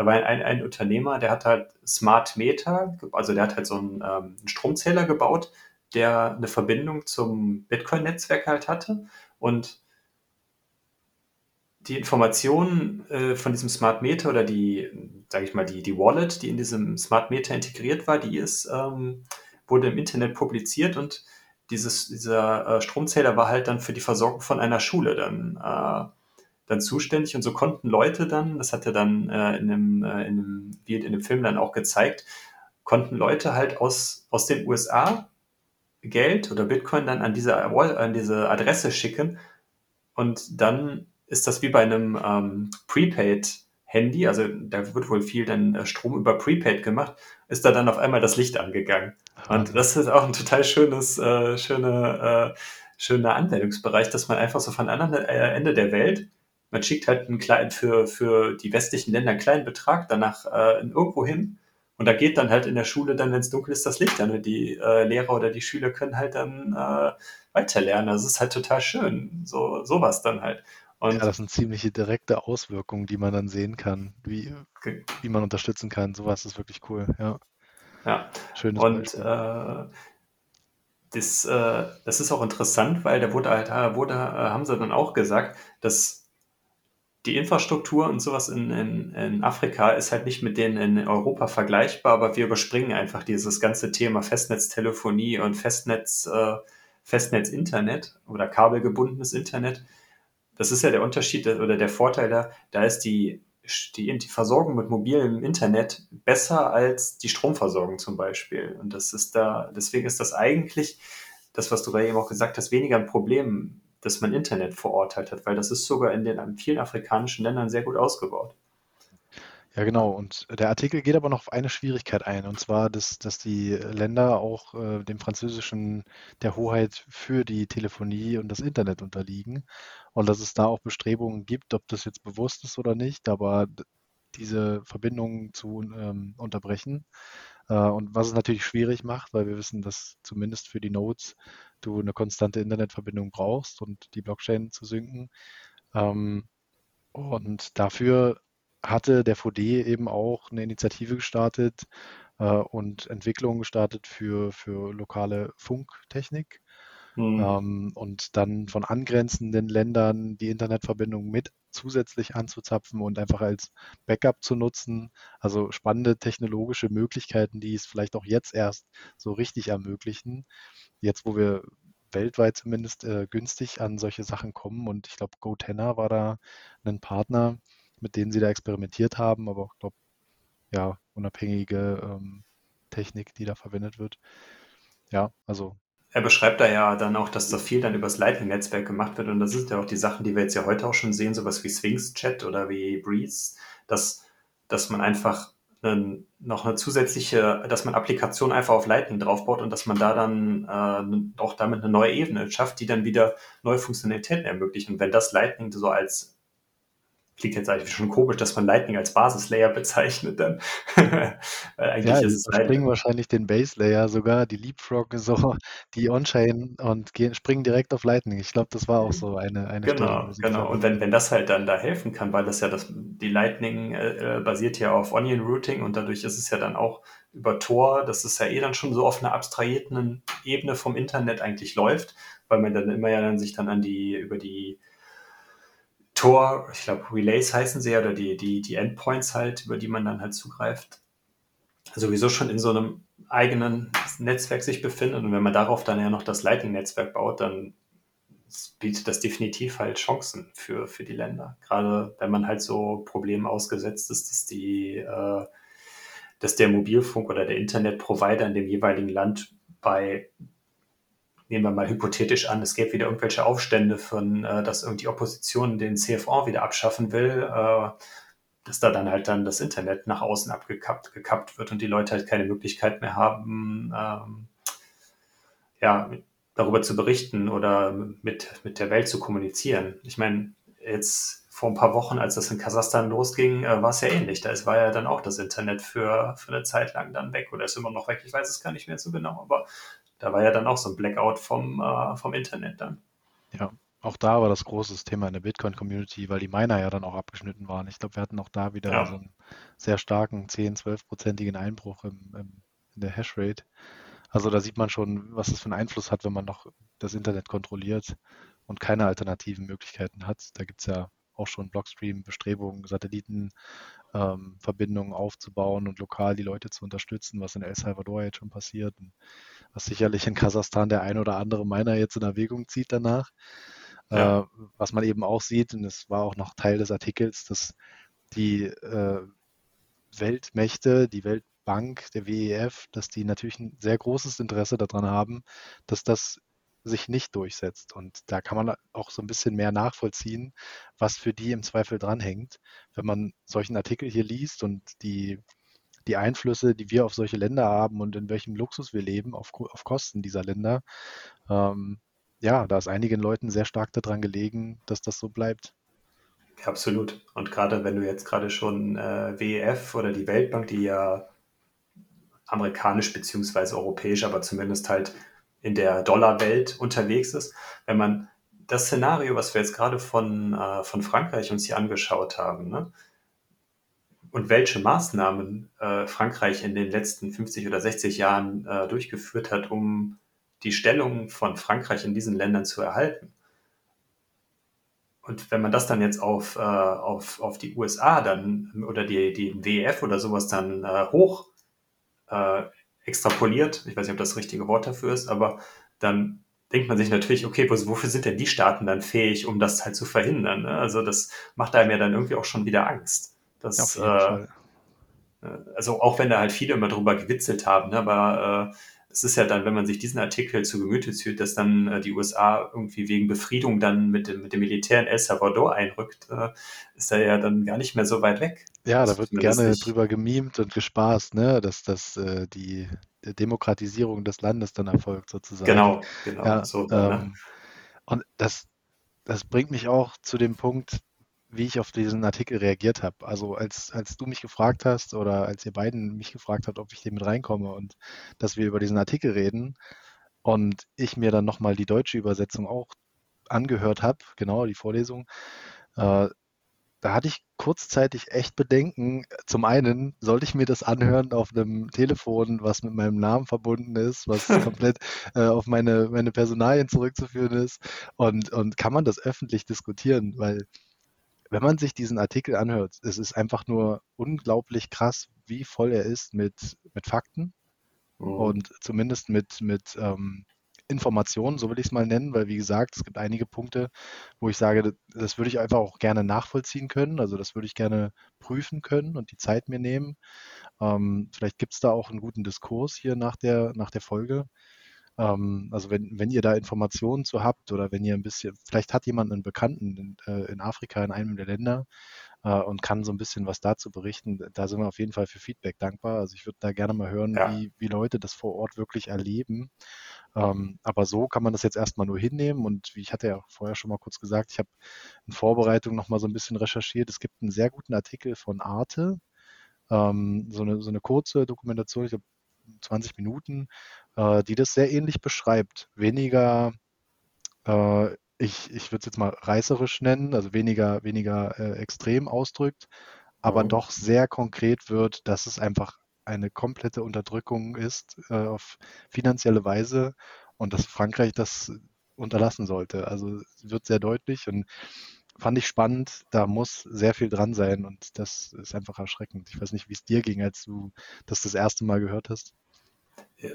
Da war ein, ein Unternehmer, der hat halt Smart Meter, also der hat halt so einen, ähm, Stromzähler gebaut, der eine Verbindung zum Bitcoin-Netzwerk halt hatte. Und die Informationen äh, von diesem Smart Meter oder die, sage ich mal, die, die Wallet, die in diesem Smart Meter integriert war, die ist, ähm, wurde im Internet publiziert und dieses, dieser äh, Stromzähler war halt dann für die Versorgung von einer Schule dann, äh, dann zuständig und so konnten Leute dann, das hat er dann äh, in, dem, äh, in, dem, in dem Film dann auch gezeigt, konnten Leute halt aus, aus den USA Geld oder Bitcoin dann an diese, an diese Adresse schicken und dann ist das wie bei einem ähm, Prepaid-Handy, also da wird wohl viel dann äh, Strom über Prepaid gemacht, ist da dann auf einmal das Licht angegangen. Und das ist auch ein total schönes, äh, schöne, äh, schöner Anwendungsbereich, dass man einfach so von anderen äh, Ende der Welt, man schickt halt einen kleinen, für, für die westlichen Länder einen kleinen Betrag danach äh, irgendwo hin und da geht dann halt in der Schule dann, wenn es dunkel ist, das Licht an und die äh, Lehrer oder die Schüler können halt dann äh, weiterlernen. Das ist halt total schön, so sowas dann halt. Ja, Und das sind ziemliche direkte Auswirkungen, die man dann sehen kann, wie, wie man unterstützen kann. Sowas ist wirklich cool. Ja, ja, schönes und äh, das, äh, das ist auch interessant, weil da wurde halt, äh, wurde, äh, haben sie dann auch gesagt, dass die Infrastruktur und sowas in, in, in Afrika ist halt nicht mit denen in Europa vergleichbar, aber wir überspringen einfach dieses ganze Thema Festnetztelefonie und Festnetz, äh, Festnetz-Internet oder kabelgebundenes Internet. Das ist ja der Unterschied oder der Vorteil da, da ist die, die, die Versorgung mit mobilem Internet besser als die Stromversorgung zum Beispiel. Und das ist da, deswegen ist das eigentlich, das, was du gerade eben auch gesagt hast, weniger ein Problem, dass man Internet Ort halt hat, weil das ist sogar in den vielen afrikanischen Ländern sehr gut ausgebaut. Ja, genau. Und der Artikel geht aber noch auf eine Schwierigkeit ein, und zwar, dass, dass die Länder auch äh, dem Französischen der Hoheit für die Telefonie und das Internet unterliegen und dass es da auch Bestrebungen gibt, ob das jetzt bewusst ist oder nicht, aber diese Verbindungen zu ähm, unterbrechen. Äh, und was es natürlich schwierig macht, weil wir wissen, dass zumindest für die Nodes du eine konstante Internetverbindung brauchst und die Blockchain zu synken. Ähm, und dafür hatte der VD eben auch eine Initiative gestartet äh, und Entwicklungen gestartet für, für lokale Funktechnik. Mhm. Ähm, und dann von angrenzenden Ländern die Internetverbindung mit zusätzlich anzuzapfen und einfach als Backup zu nutzen. Also spannende technologische Möglichkeiten, die es vielleicht auch jetzt erst so richtig ermöglichen. Jetzt, wo wir weltweit zumindest äh, günstig an solche Sachen kommen. Und ich glaube, GoTenna war da ein Partner, mit denen sie da experimentiert haben, aber auch, glaube ja, unabhängige ähm, Technik, die da verwendet wird. Ja, also er beschreibt da ja dann auch, dass da viel dann übers Lightning-Netzwerk gemacht wird. Und das sind ja auch die Sachen, die wir jetzt ja heute auch schon sehen, sowas wie Sphinx Chat oder wie Breeze, dass, dass man einfach einen, noch eine zusätzliche, dass man Applikationen einfach auf Lightning draufbaut und dass man da dann äh, auch damit eine neue Ebene schafft, die dann wieder neue Funktionalitäten ermöglicht. Und wenn das Lightning so als klingt jetzt eigentlich schon komisch, dass man Lightning als Basislayer bezeichnet dann. (laughs) eigentlich ja, ist es springen wahrscheinlich den Base Layer sogar, die Leapfrog (laughs) so, die On-Chain und gehen, springen direkt auf Lightning. Ich glaube, das war auch so eine, eine Genau, Stelle, genau. Und wenn, wenn das halt dann da helfen kann, weil das ja das, die Lightning äh, äh, basiert ja auf Onion Routing und dadurch ist es ja dann auch über Tor, dass es ja eh dann schon so auf einer abstrahierten Ebene vom Internet eigentlich läuft, weil man dann immer ja dann sich dann an die, über die Tor, ich glaube Relays heißen sie ja, oder die, die, die Endpoints halt, über die man dann halt zugreift, sowieso schon in so einem eigenen Netzwerk sich befindet. Und wenn man darauf dann ja noch das Lightning-Netzwerk baut, dann bietet das definitiv halt Chancen für, für die Länder. Gerade wenn man halt so Problemen ausgesetzt ist, dass die, äh, dass der Mobilfunk oder der Internetprovider in dem jeweiligen Land bei nehmen wir mal hypothetisch an, es gäbe wieder irgendwelche Aufstände von, äh, dass irgendwie Opposition den CFR wieder abschaffen will, äh, dass da dann halt dann das Internet nach außen abgekappt gekappt wird und die Leute halt keine Möglichkeit mehr haben, ähm, ja, darüber zu berichten oder mit, mit der Welt zu kommunizieren. Ich meine, jetzt vor ein paar Wochen, als das in Kasachstan losging, äh, war es ja ähnlich. Da war ja dann auch das Internet für, für eine Zeit lang dann weg oder ist immer noch weg. Ich weiß es gar nicht mehr so genau, aber da war ja dann auch so ein Blackout vom, äh, vom Internet dann. Ja, auch da war das große Thema in der Bitcoin-Community, weil die Miner ja dann auch abgeschnitten waren. Ich glaube, wir hatten auch da wieder ja. so einen sehr starken 10, 12-prozentigen Einbruch im, im, in der Hashrate. Also da sieht man schon, was das für einen Einfluss hat, wenn man noch das Internet kontrolliert und keine alternativen Möglichkeiten hat. Da gibt es ja auch schon Blockstream-Bestrebungen, Satellitenverbindungen ähm, aufzubauen und lokal die Leute zu unterstützen, was in El Salvador jetzt schon passiert und was sicherlich in Kasachstan der ein oder andere meiner jetzt in Erwägung zieht danach. Ja. Äh, was man eben auch sieht, und es war auch noch Teil des Artikels, dass die äh, Weltmächte, die Weltbank, der WEF, dass die natürlich ein sehr großes Interesse daran haben, dass das sich nicht durchsetzt. Und da kann man auch so ein bisschen mehr nachvollziehen, was für die im Zweifel dranhängt, wenn man solchen Artikel hier liest und die, die Einflüsse, die wir auf solche Länder haben und in welchem Luxus wir leben, auf, auf Kosten dieser Länder. Ähm, ja, da ist einigen Leuten sehr stark daran gelegen, dass das so bleibt. absolut. Und gerade wenn du jetzt gerade schon äh, WEF oder die Weltbank, die ja amerikanisch beziehungsweise europäisch, aber zumindest halt in der Dollarwelt unterwegs ist. Wenn man das Szenario, was wir jetzt gerade von, äh, von Frankreich uns hier angeschaut haben, ne? und welche Maßnahmen äh, Frankreich in den letzten 50 oder 60 Jahren äh, durchgeführt hat, um die Stellung von Frankreich in diesen Ländern zu erhalten. Und wenn man das dann jetzt auf, äh, auf, auf die USA dann oder die, die WEF oder sowas dann äh, hoch äh, extrapoliert, ich weiß nicht, ob das, das richtige Wort dafür ist, aber dann denkt man sich natürlich, okay, wofür sind denn die Staaten dann fähig, um das halt zu verhindern? Ne? Also das macht einem ja dann irgendwie auch schon wieder Angst. Dass, äh, äh, also auch wenn da halt viele immer drüber gewitzelt haben, ne? aber äh, es ist ja dann, wenn man sich diesen Artikel zu Gemüte führt, dass dann äh, die USA irgendwie wegen Befriedung dann mit dem, mit dem Militär in El Salvador einrückt, äh, ist er ja dann gar nicht mehr so weit weg. Ja, da wird gerne nicht. drüber gemimt und gespaßt, ne, dass das äh, die Demokratisierung des Landes dann erfolgt sozusagen. Genau, genau. Ja, so, ne? ähm, ne? Und das, das bringt mich auch zu dem Punkt, wie ich auf diesen Artikel reagiert habe. Also als, als du mich gefragt hast oder als ihr beiden mich gefragt habt, ob ich hier mit reinkomme und dass wir über diesen Artikel reden und ich mir dann nochmal die deutsche Übersetzung auch angehört habe, genau die Vorlesung, äh, da hatte ich kurzzeitig echt Bedenken. Zum einen, sollte ich mir das anhören auf einem Telefon, was mit meinem Namen verbunden ist, was (laughs) komplett äh, auf meine, meine Personalien zurückzuführen ist? Und, und kann man das öffentlich diskutieren? Weil wenn man sich diesen Artikel anhört, es ist einfach nur unglaublich krass, wie voll er ist mit, mit Fakten mhm. und zumindest mit, mit ähm, Informationen, so will ich es mal nennen, weil wie gesagt, es gibt einige Punkte, wo ich sage, das würde ich einfach auch gerne nachvollziehen können. Also das würde ich gerne prüfen können und die Zeit mir nehmen. Ähm, vielleicht gibt es da auch einen guten Diskurs hier nach der, nach der Folge. Ähm, also wenn, wenn ihr da Informationen zu habt oder wenn ihr ein bisschen, vielleicht hat jemand einen Bekannten in, äh, in Afrika, in einem der Länder äh, und kann so ein bisschen was dazu berichten, da sind wir auf jeden Fall für Feedback dankbar. Also ich würde da gerne mal hören, ja. wie, wie Leute das vor Ort wirklich erleben. Ähm, aber so kann man das jetzt erstmal nur hinnehmen und wie ich hatte ja vorher schon mal kurz gesagt, ich habe in Vorbereitung noch mal so ein bisschen recherchiert. Es gibt einen sehr guten Artikel von Arte, ähm, so, eine, so eine kurze Dokumentation, ich glaube 20 Minuten, äh, die das sehr ähnlich beschreibt. Weniger, äh, ich, ich würde es jetzt mal reißerisch nennen, also weniger, weniger äh, extrem ausdrückt, aber mhm. doch sehr konkret wird, dass es einfach eine komplette Unterdrückung ist äh, auf finanzielle Weise und dass Frankreich das unterlassen sollte. Also wird sehr deutlich und fand ich spannend. Da muss sehr viel dran sein und das ist einfach erschreckend. Ich weiß nicht, wie es dir ging, als du das das erste Mal gehört hast. Ja,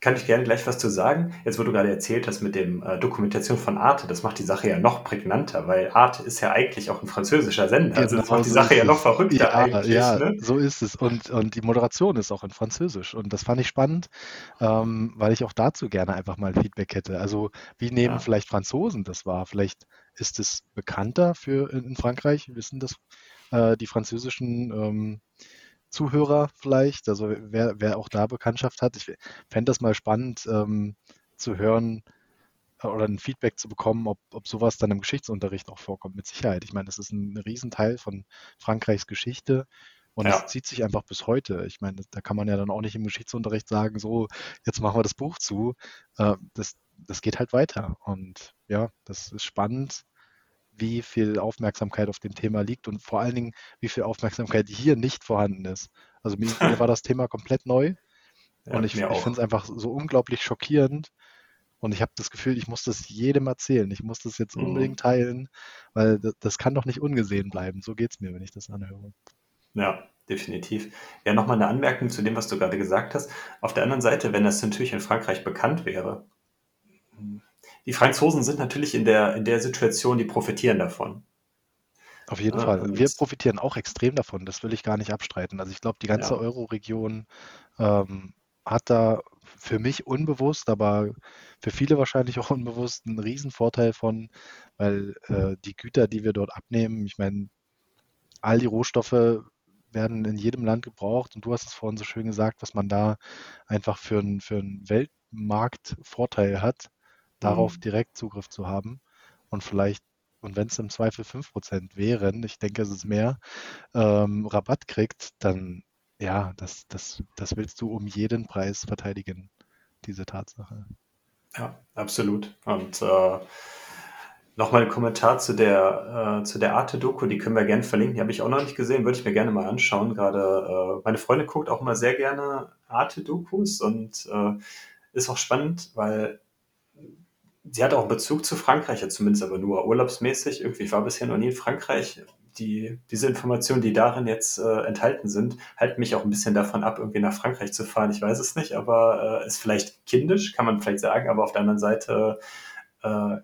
kann ich gerne gleich was zu sagen. Jetzt, wo du gerade erzählt hast mit dem äh, Dokumentation von Arte, das macht die Sache ja noch prägnanter, weil Arte ist ja eigentlich auch ein französischer Sender. Also das genau, macht die Sache ja noch verrückter ja, eigentlich. Ja, ne? so ist es. Und, und die Moderation ist auch in Französisch. Und das fand ich spannend, ähm, weil ich auch dazu gerne einfach mal Feedback hätte. Also wie nehmen ja. vielleicht Franzosen das wahr? Vielleicht ist es bekannter für in, in Frankreich, wissen das äh, die französischen ähm, Zuhörer vielleicht, also wer, wer auch da Bekanntschaft hat. Ich fände das mal spannend ähm, zu hören äh, oder ein Feedback zu bekommen, ob, ob sowas dann im Geschichtsunterricht auch vorkommt, mit Sicherheit. Ich meine, das ist ein Riesenteil von Frankreichs Geschichte und es zieht sich einfach bis heute. Ich meine, da kann man ja dann auch nicht im Geschichtsunterricht sagen, so, jetzt machen wir das Buch zu. Äh, das, das geht halt weiter. Und ja, das ist spannend wie viel Aufmerksamkeit auf dem Thema liegt und vor allen Dingen, wie viel Aufmerksamkeit hier nicht vorhanden ist. Also mir, mir war (laughs) das Thema komplett neu ja, und ich, ich finde es einfach so unglaublich schockierend. Und ich habe das Gefühl, ich muss das jedem erzählen. Ich muss das jetzt mhm. unbedingt teilen, weil das, das, kann doch nicht ungesehen bleiben. So geht es mir, wenn ich das anhöre. Ja, definitiv. Ja, nochmal eine Anmerkung zu dem, was du gerade gesagt hast. Auf der anderen Seite, wenn das natürlich in Frankreich bekannt wäre, die Franzosen sind natürlich in der, in der Situation, die profitieren davon. Auf jeden ja, Fall. Wir profitieren auch extrem davon, das will ich gar nicht abstreiten. Also ich glaube, die ganze ja. Euro-Region ähm, hat da für mich unbewusst, aber für viele wahrscheinlich (laughs) auch unbewusst einen riesen Vorteil von, weil äh, die Güter, die wir dort abnehmen, ich meine, all die Rohstoffe werden in jedem Land gebraucht und du hast es vorhin so schön gesagt, was man da einfach für einen für einen Weltmarktvorteil hat darauf mhm. direkt Zugriff zu haben und vielleicht, und wenn es im Zweifel 5% wären, ich denke, es ist mehr, ähm, Rabatt kriegt, dann ja, das, das, das willst du um jeden Preis verteidigen, diese Tatsache. Ja, absolut. Und äh, nochmal ein Kommentar zu der, äh, zu der Arte-Doku, die können wir gerne verlinken. Die habe ich auch noch nicht gesehen, würde ich mir gerne mal anschauen. Gerade äh, meine Freundin guckt auch immer sehr gerne Arte-Dokus und äh, ist auch spannend, weil sie hat auch einen Bezug zu Frankreich, ja, zumindest aber nur urlaubsmäßig. Irgendwie ich war bisher noch nie in Frankreich. Die, diese Informationen, die darin jetzt äh, enthalten sind, halten mich auch ein bisschen davon ab, irgendwie nach Frankreich zu fahren. Ich weiß es nicht, aber äh, ist vielleicht kindisch, kann man vielleicht sagen, aber auf der anderen Seite äh,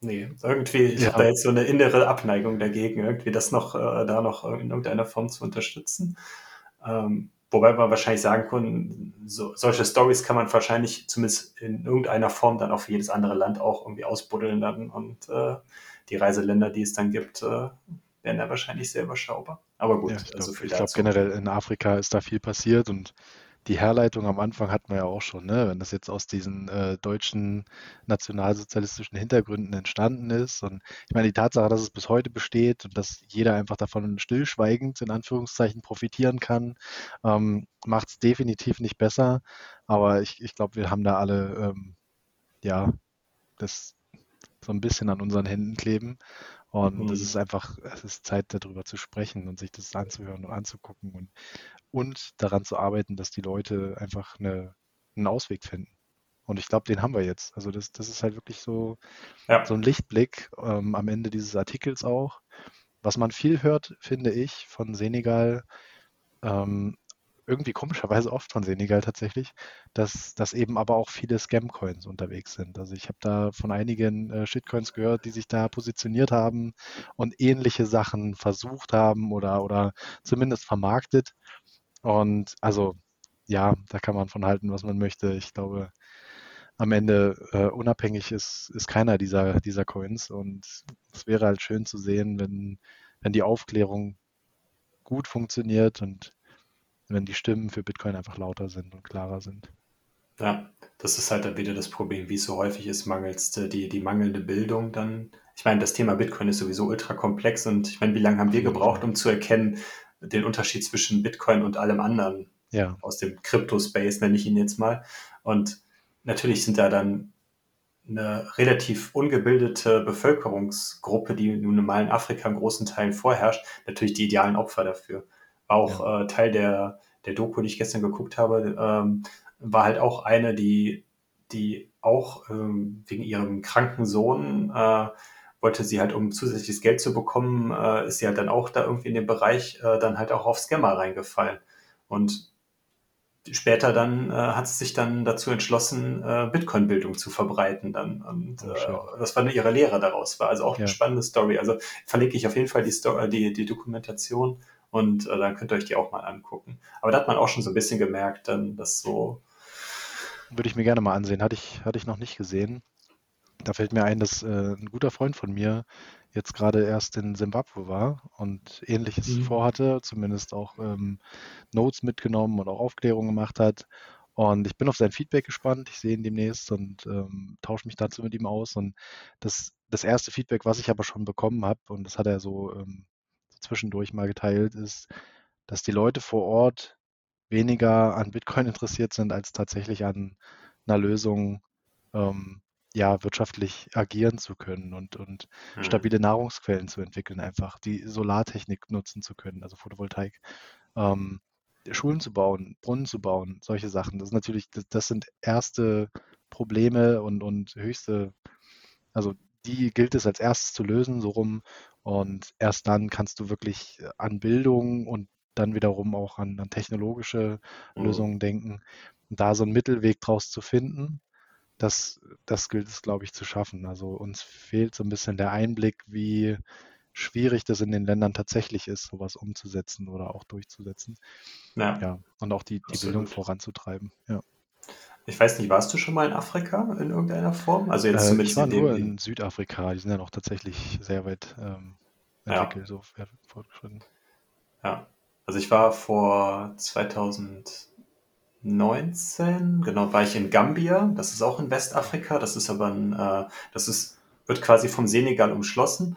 Nee, irgendwie, ich ja. habe da jetzt so eine innere Abneigung dagegen, irgendwie das noch, äh, da noch in irgendeiner Form zu unterstützen. Ähm, Wobei man wahrscheinlich sagen kann, so, solche Stories kann man wahrscheinlich zumindest in irgendeiner Form dann auch für jedes andere Land auch irgendwie ausbuddeln dann und äh, die Reiseländer, die es dann gibt, äh, werden da wahrscheinlich sehr überschaubar. Aber gut, ja, ich glaube glaub, generell in Afrika ist da viel passiert und die Herleitung am Anfang hat man ja auch schon, ne? wenn das jetzt aus diesen äh, deutschen nationalsozialistischen Hintergründen entstanden ist. Und ich meine, die Tatsache, dass es bis heute besteht und dass jeder einfach davon stillschweigend in Anführungszeichen profitieren kann, ähm, macht es definitiv nicht besser. Aber ich, ich glaube, wir haben da alle, ähm, ja, das so ein bisschen an unseren Händen kleben. Und mhm. es ist einfach, es ist Zeit, darüber zu sprechen und sich das anzuhören und anzugucken und, und daran zu arbeiten, dass die Leute einfach eine, einen Ausweg finden. Und ich glaube, den haben wir jetzt. Also das, das ist halt wirklich so, ja. so ein Lichtblick ähm, am Ende dieses Artikels auch. Was man viel hört, finde ich, von Senegal, ähm, irgendwie komischerweise oft von Senegal tatsächlich, dass, dass eben aber auch viele Scam-Coins unterwegs sind. Also ich habe da von einigen äh, Shitcoins gehört, die sich da positioniert haben und ähnliche Sachen versucht haben oder, oder zumindest vermarktet. Und also ja, da kann man von halten, was man möchte. Ich glaube, am Ende äh, unabhängig ist, ist keiner dieser, dieser Coins. Und es wäre halt schön zu sehen, wenn, wenn die Aufklärung gut funktioniert und wenn die Stimmen für Bitcoin einfach lauter sind und klarer sind. Ja, das ist halt dann wieder das Problem, wie es so häufig ist, mangels die, die mangelnde Bildung dann. Ich meine, das Thema Bitcoin ist sowieso ultra komplex und ich meine, wie lange haben wir gebraucht, um zu erkennen, den Unterschied zwischen Bitcoin und allem anderen ja. aus dem Crypto-Space, nenne ich ihn jetzt mal. Und natürlich sind da dann eine relativ ungebildete Bevölkerungsgruppe, die nun mal in Afrika in großen Teilen vorherrscht, natürlich die idealen Opfer dafür auch ja. äh, Teil der, der Doku, die ich gestern geguckt habe, ähm, war halt auch eine, die, die auch ähm, wegen ihrem kranken Sohn äh, wollte sie halt, um zusätzliches Geld zu bekommen, äh, ist sie halt dann auch da irgendwie in dem Bereich äh, dann halt auch auf Scammer reingefallen. Und später dann äh, hat sie sich dann dazu entschlossen, äh, Bitcoin-Bildung zu verbreiten dann. Und oh, äh, das war ihre Lehre daraus. War also auch ja. eine spannende Story. Also verlinke ich auf jeden Fall die, Story, die, die Dokumentation und äh, dann könnt ihr euch die auch mal angucken. Aber da hat man auch schon so ein bisschen gemerkt, dann, dass so. Würde ich mir gerne mal ansehen. Hatte ich, hatte ich noch nicht gesehen. Da fällt mir ein, dass äh, ein guter Freund von mir jetzt gerade erst in Simbabwe war und ähnliches mhm. vorhatte, zumindest auch ähm, Notes mitgenommen und auch Aufklärung gemacht hat. Und ich bin auf sein Feedback gespannt. Ich sehe ihn demnächst und ähm, tausche mich dazu mit ihm aus. Und das, das erste Feedback, was ich aber schon bekommen habe, und das hat er so ähm, zwischendurch mal geteilt, ist, dass die Leute vor Ort weniger an Bitcoin interessiert sind, als tatsächlich an einer Lösung, ähm, ja, wirtschaftlich agieren zu können und, und mhm. stabile Nahrungsquellen zu entwickeln, einfach die Solartechnik nutzen zu können, also Photovoltaik. Ähm, Schulen zu bauen, Brunnen zu bauen, solche Sachen. Das ist natürlich, das, das sind erste Probleme und, und höchste, also die gilt es als erstes zu lösen, so rum. Und erst dann kannst du wirklich äh, an Bildung und dann wiederum auch an, an technologische mhm. Lösungen denken. Und da so einen Mittelweg draus zu finden, das, das gilt es, glaube ich, zu schaffen. Also uns fehlt so ein bisschen der Einblick, wie schwierig das in den Ländern tatsächlich ist, sowas umzusetzen oder auch durchzusetzen. Ja. ja und auch die, die Bildung voranzutreiben. Ja. Ich weiß nicht, warst du schon mal in Afrika in irgendeiner Form? Also jetzt äh, zumindest ich war in nur in Südafrika. Die sind ja noch tatsächlich sehr weit ähm, entwickelt, ja. so fortgeschritten. Ja, also ich war vor 2019, genau, war ich in Gambia. Das ist auch in Westafrika. Das ist aber ein, äh, das ist, wird quasi vom Senegal umschlossen.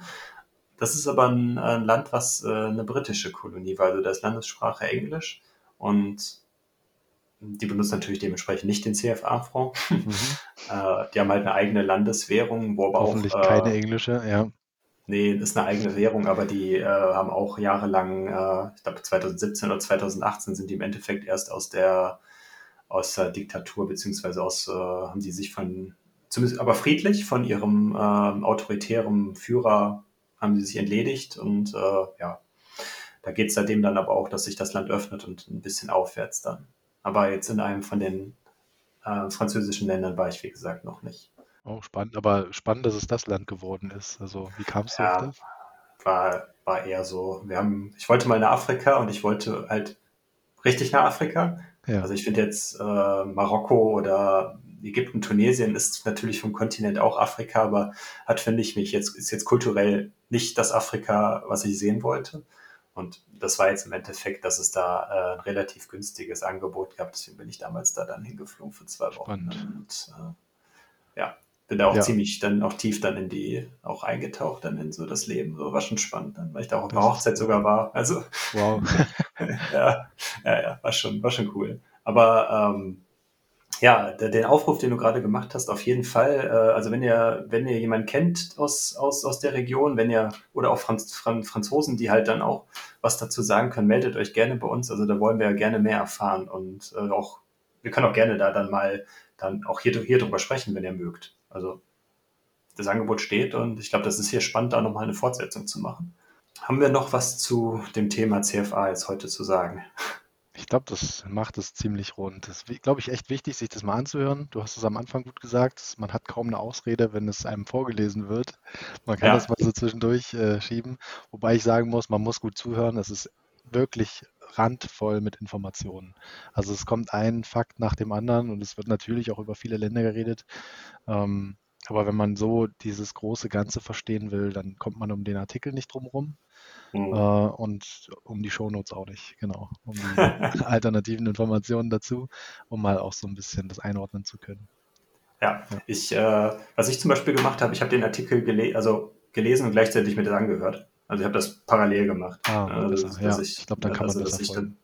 Das ist aber ein, ein Land, was äh, eine britische Kolonie war. Also da ist Landessprache Englisch und die benutzen natürlich dementsprechend nicht den CFA-Franc. Mhm. (laughs) äh, die haben halt eine eigene Landeswährung, wo aber Hoffentlich auch. Äh, keine englische, ja. Nee, ist eine eigene Währung, aber die äh, haben auch jahrelang, äh, ich glaube 2017 oder 2018 sind die im Endeffekt erst aus der aus der Diktatur beziehungsweise aus äh, haben die sich von zumindest aber friedlich von ihrem äh, autoritären Führer haben sie sich entledigt und äh, ja, da geht es seitdem dann aber auch, dass sich das Land öffnet und ein bisschen aufwärts dann. Aber jetzt in einem von den äh, französischen Ländern war ich, wie gesagt, noch nicht. Oh, spannend. Aber spannend, dass es das Land geworden ist. Also, wie kam es ja, auf das? War, war eher so. Wir haben, ich wollte mal nach Afrika und ich wollte halt richtig nach Afrika. Ja. Also ich finde jetzt äh, Marokko oder Ägypten, Tunesien ist natürlich vom Kontinent auch Afrika, aber hat, finde ich, mich jetzt, ist jetzt kulturell nicht das Afrika, was ich sehen wollte. Und das war jetzt im Endeffekt, dass es da äh, ein relativ günstiges Angebot gab. Deswegen bin ich damals da dann hingeflogen für zwei Wochen. Und äh, ja, bin da auch ja. ziemlich dann auch tief dann in die, auch eingetaucht dann in so das Leben. So war schon spannend dann, weil ich da auch auf der Hochzeit sogar war. Also wow. (laughs) ja, ja, ja, war schon, war schon cool. Aber ähm, Ja, den Aufruf, den du gerade gemacht hast, auf jeden Fall. Äh, also wenn ihr, wenn ihr jemanden kennt aus, aus, aus der Region, wenn ihr, oder auch Franz, Franzosen, die halt dann auch was dazu sagen können, meldet euch gerne bei uns. Also da wollen wir ja gerne mehr erfahren und äh, auch, wir können auch gerne da dann mal dann auch hier, hier drüber sprechen, wenn ihr mögt. Also das Angebot steht und ich glaube, das ist hier spannend, da nochmal eine Fortsetzung zu machen. Haben wir noch was zu dem Thema CFA jetzt heute zu sagen? Ich glaube, das macht es ziemlich rund. Das ist, glaube ich, echt wichtig, sich das mal anzuhören. Du hast es am Anfang gut gesagt. Man hat kaum eine Ausrede, wenn es einem vorgelesen wird. Man kann Ja, das mal so zwischendurch äh, schieben. Wobei ich sagen muss, man muss gut zuhören. Es ist wirklich randvoll mit Informationen. Also es kommt ein Fakt nach dem anderen und es wird natürlich auch über viele Länder geredet. Ähm, aber wenn man so dieses große Ganze verstehen will, dann kommt man um den Artikel nicht drum rum. Äh, hm. und um die Shownotes auch nicht, genau. Um die (laughs) alternativen Informationen dazu, um mal auch so ein bisschen das einordnen zu können. Ja, Ja. ich, äh, was ich zum Beispiel gemacht habe, ich habe den Artikel gele also gelesen und gleichzeitig mir das angehört. Also ich habe das parallel gemacht. Ah, Äh, besser. dass, Ja, ich ich, glaube, dann äh, kann man also dass ich dann,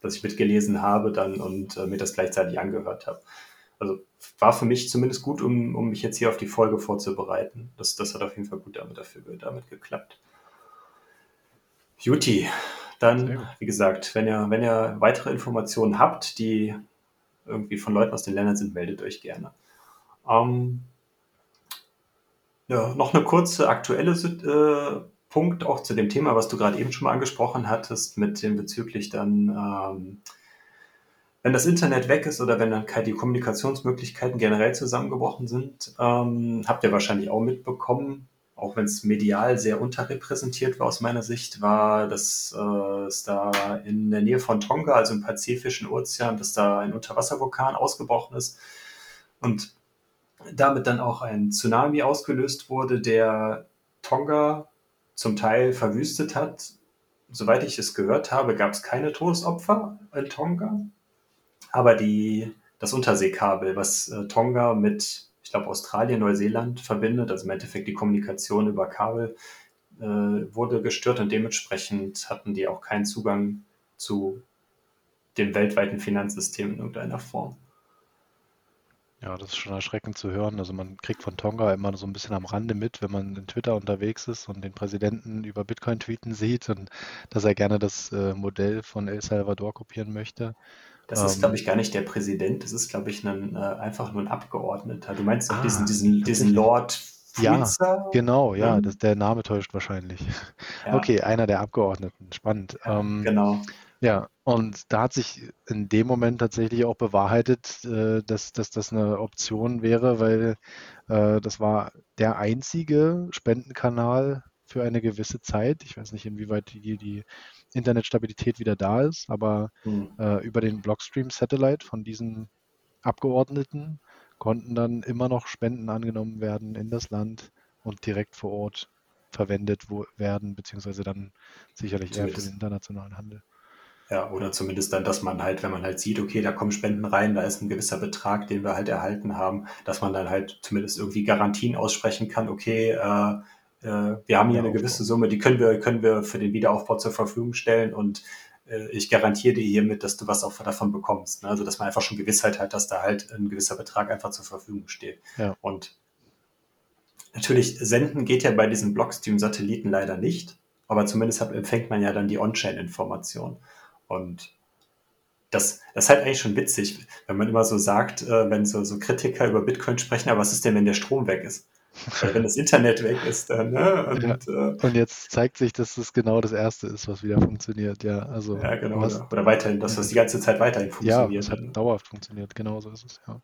dass ich mitgelesen habe dann und äh, mir das gleichzeitig angehört habe. Also war für mich zumindest gut, um, um mich jetzt hier auf die Folge vorzubereiten. Das, das hat auf jeden Fall gut damit, dafür, damit geklappt. Juti, dann, wie gesagt, wenn ihr, wenn ihr weitere Informationen habt, die irgendwie von Leuten aus den Ländern sind, meldet euch gerne. Ähm, ja, noch eine kurze aktuelle äh, Punkt auch zu dem Thema, was du gerade eben schon mal angesprochen hattest, mit dem bezüglich dann, ähm, wenn das Internet weg ist oder wenn dann die Kommunikationsmöglichkeiten generell zusammengebrochen sind, ähm, habt ihr wahrscheinlich auch mitbekommen, auch wenn es medial sehr unterrepräsentiert war aus meiner Sicht, war, dass äh, es da in der Nähe von Tonga, also im Pazifischen Ozean, dass da ein Unterwasservulkan ausgebrochen ist und damit dann auch ein Tsunami ausgelöst wurde, der Tonga zum Teil verwüstet hat. Soweit ich es gehört habe, gab es keine Todesopfer in Tonga, aber die, das Unterseekabel, was äh, Tonga mit, ich glaube, Australien, Neuseeland verbindet, also im Endeffekt die Kommunikation über Kabel, äh, wurde gestört und dementsprechend hatten die auch keinen Zugang zu dem weltweiten Finanzsystem in irgendeiner Form. Ja, das ist schon erschreckend zu hören. Also man kriegt von Tonga immer so ein bisschen am Rande mit, wenn man in Twitter unterwegs ist und den Präsidenten über Bitcoin tweeten sieht und dass er gerne das äh, Modell von El Salvador kopieren möchte. Das ist, glaube Ähm, ich, gar nicht der Präsident, das ist, glaube ich, ein, äh, einfach nur ein Abgeordneter. Du meinst doch diesen, ah, diesen, diesen tatsächlich. Lord Ja, Freezer? genau, ja, Ne? das, der Name täuscht wahrscheinlich. Ja, Okay, einer der Abgeordneten, spannend. ja, Ähm, genau. ja, und da hat sich in dem Moment tatsächlich auch bewahrheitet, äh, dass, dass das eine Option wäre, weil äh, das war der einzige Spendenkanal für eine gewisse Zeit. Ich weiß nicht, inwieweit die, die Internetstabilität wieder da ist, aber Hm. äh, über den Blockstream Satellite von diesen Abgeordneten konnten dann immer noch Spenden angenommen werden in das Land und direkt vor Ort verwendet wo, werden, beziehungsweise dann sicherlich eher für den Zumindest. internationalen Handel. Ja, oder zumindest dann, dass man halt, wenn man halt sieht, okay, da kommen Spenden rein, da ist ein gewisser Betrag, den wir halt erhalten haben, dass man dann halt zumindest irgendwie Garantien aussprechen kann, okay, äh, wir haben hier eine gewisse. Summe, die können wir, können wir für den Wiederaufbau zur Verfügung stellen und äh, ich garantiere dir hiermit, dass du was auch davon bekommst. Ne? Also, dass man einfach schon Gewissheit hat, dass da halt ein gewisser Betrag einfach zur Verfügung steht. Ja, Und natürlich, senden geht ja bei diesen Blockstream-Satelliten leider nicht, aber zumindest hat, empfängt man ja dann die On-Chain-Information. Und das, das ist halt eigentlich schon witzig, wenn man immer so sagt, äh, wenn so, so Kritiker über Bitcoin sprechen, aber was ist denn, wenn der Strom weg ist? (laughs) Weil wenn das Internet weg ist, dann, ne? ja. Und äh, Und jetzt zeigt sich, dass das genau das Erste ist, was wieder funktioniert. Ja, also ja, genau, hast, oder, oder weiterhin, dass das die ganze Zeit weiterhin ja, funktioniert. es hat Ne? dauerhaft funktioniert. Genau so ist es, ja.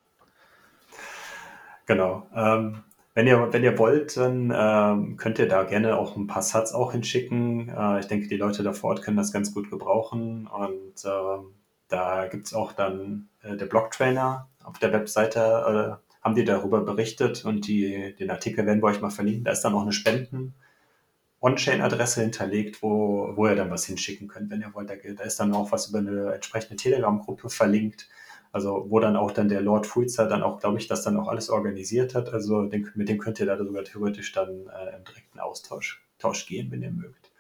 Genau. Ähm, wenn ihr, wenn ihr wollt, dann ähm, könnt ihr da gerne auch ein paar Sats auch hinschicken. Äh, ich denke, die Leute da vor Ort können das ganz gut gebrauchen. Und ähm, da gibt's auch dann äh, der Blog-Trainer auf der Webseite, äh, haben die darüber berichtet und die, den Artikel werden wir euch mal verlinken. Da ist dann auch eine Spenden. On-Chain-Adresse hinterlegt, wo, wo ihr dann was hinschicken könnt, wenn ihr wollt. Da, da ist dann auch was über eine entsprechende Telegram-Gruppe verlinkt. Also wo dann auch dann der Lord Fruitzer dann auch, glaube ich, das dann auch alles organisiert hat. Also den, mit dem könnt ihr da sogar theoretisch dann äh, im direkten Austausch Tausch gehen, wenn ihr mögt.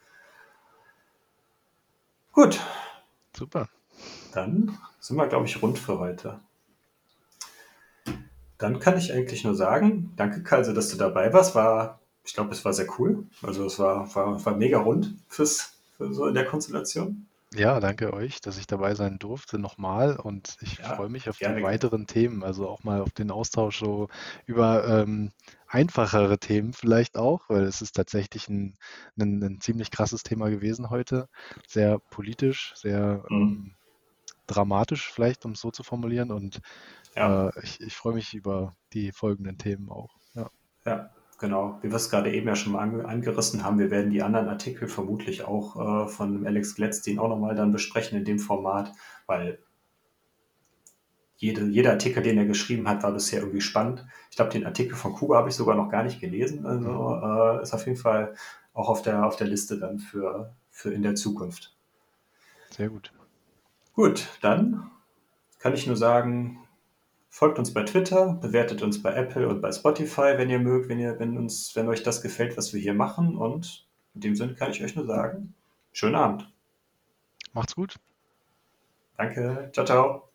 Gut, Super. dann sind wir, glaube ich, rund für heute. Dann kann ich eigentlich nur sagen, danke Kalse, dass du dabei warst. War, ich glaube, es war sehr cool. Also es war, war, war mega rund fürs, für so in der Konstellation. Ja, danke euch, dass ich dabei sein durfte nochmal und ich Ja, freue mich auf die weiteren Themen, also auch mal auf den Austausch so über ähm, einfachere Themen vielleicht auch, weil es ist tatsächlich ein, ein, ein ziemlich krasses Thema gewesen heute, sehr politisch, sehr Mhm. ähm, dramatisch vielleicht, um es so zu formulieren und Ja, äh, ich, ich freue mich über die folgenden Themen auch. Ja, ja, genau. Wie wir es gerade eben ja schon mal ange angerissen haben, wir werden die anderen Artikel vermutlich auch äh, von Alex Gladstein auch nochmal dann besprechen in dem Format, weil jede, jeder Artikel, den er geschrieben hat, war bisher irgendwie spannend. Ich glaube, den Artikel von Kuba habe ich sogar noch gar nicht gelesen. Also äh, ist auf jeden Fall auch auf der, auf der Liste dann für, für in der Zukunft. sehr gut. Gut, dann kann ich nur sagen, folgt uns bei Twitter, bewertet uns bei Apple und bei Spotify, wenn ihr mögt, wenn ihr, wenn uns, wenn euch das gefällt, was wir hier machen. Und in dem Sinne kann ich euch nur sagen, schönen Abend. Macht's gut. Danke, ciao, ciao.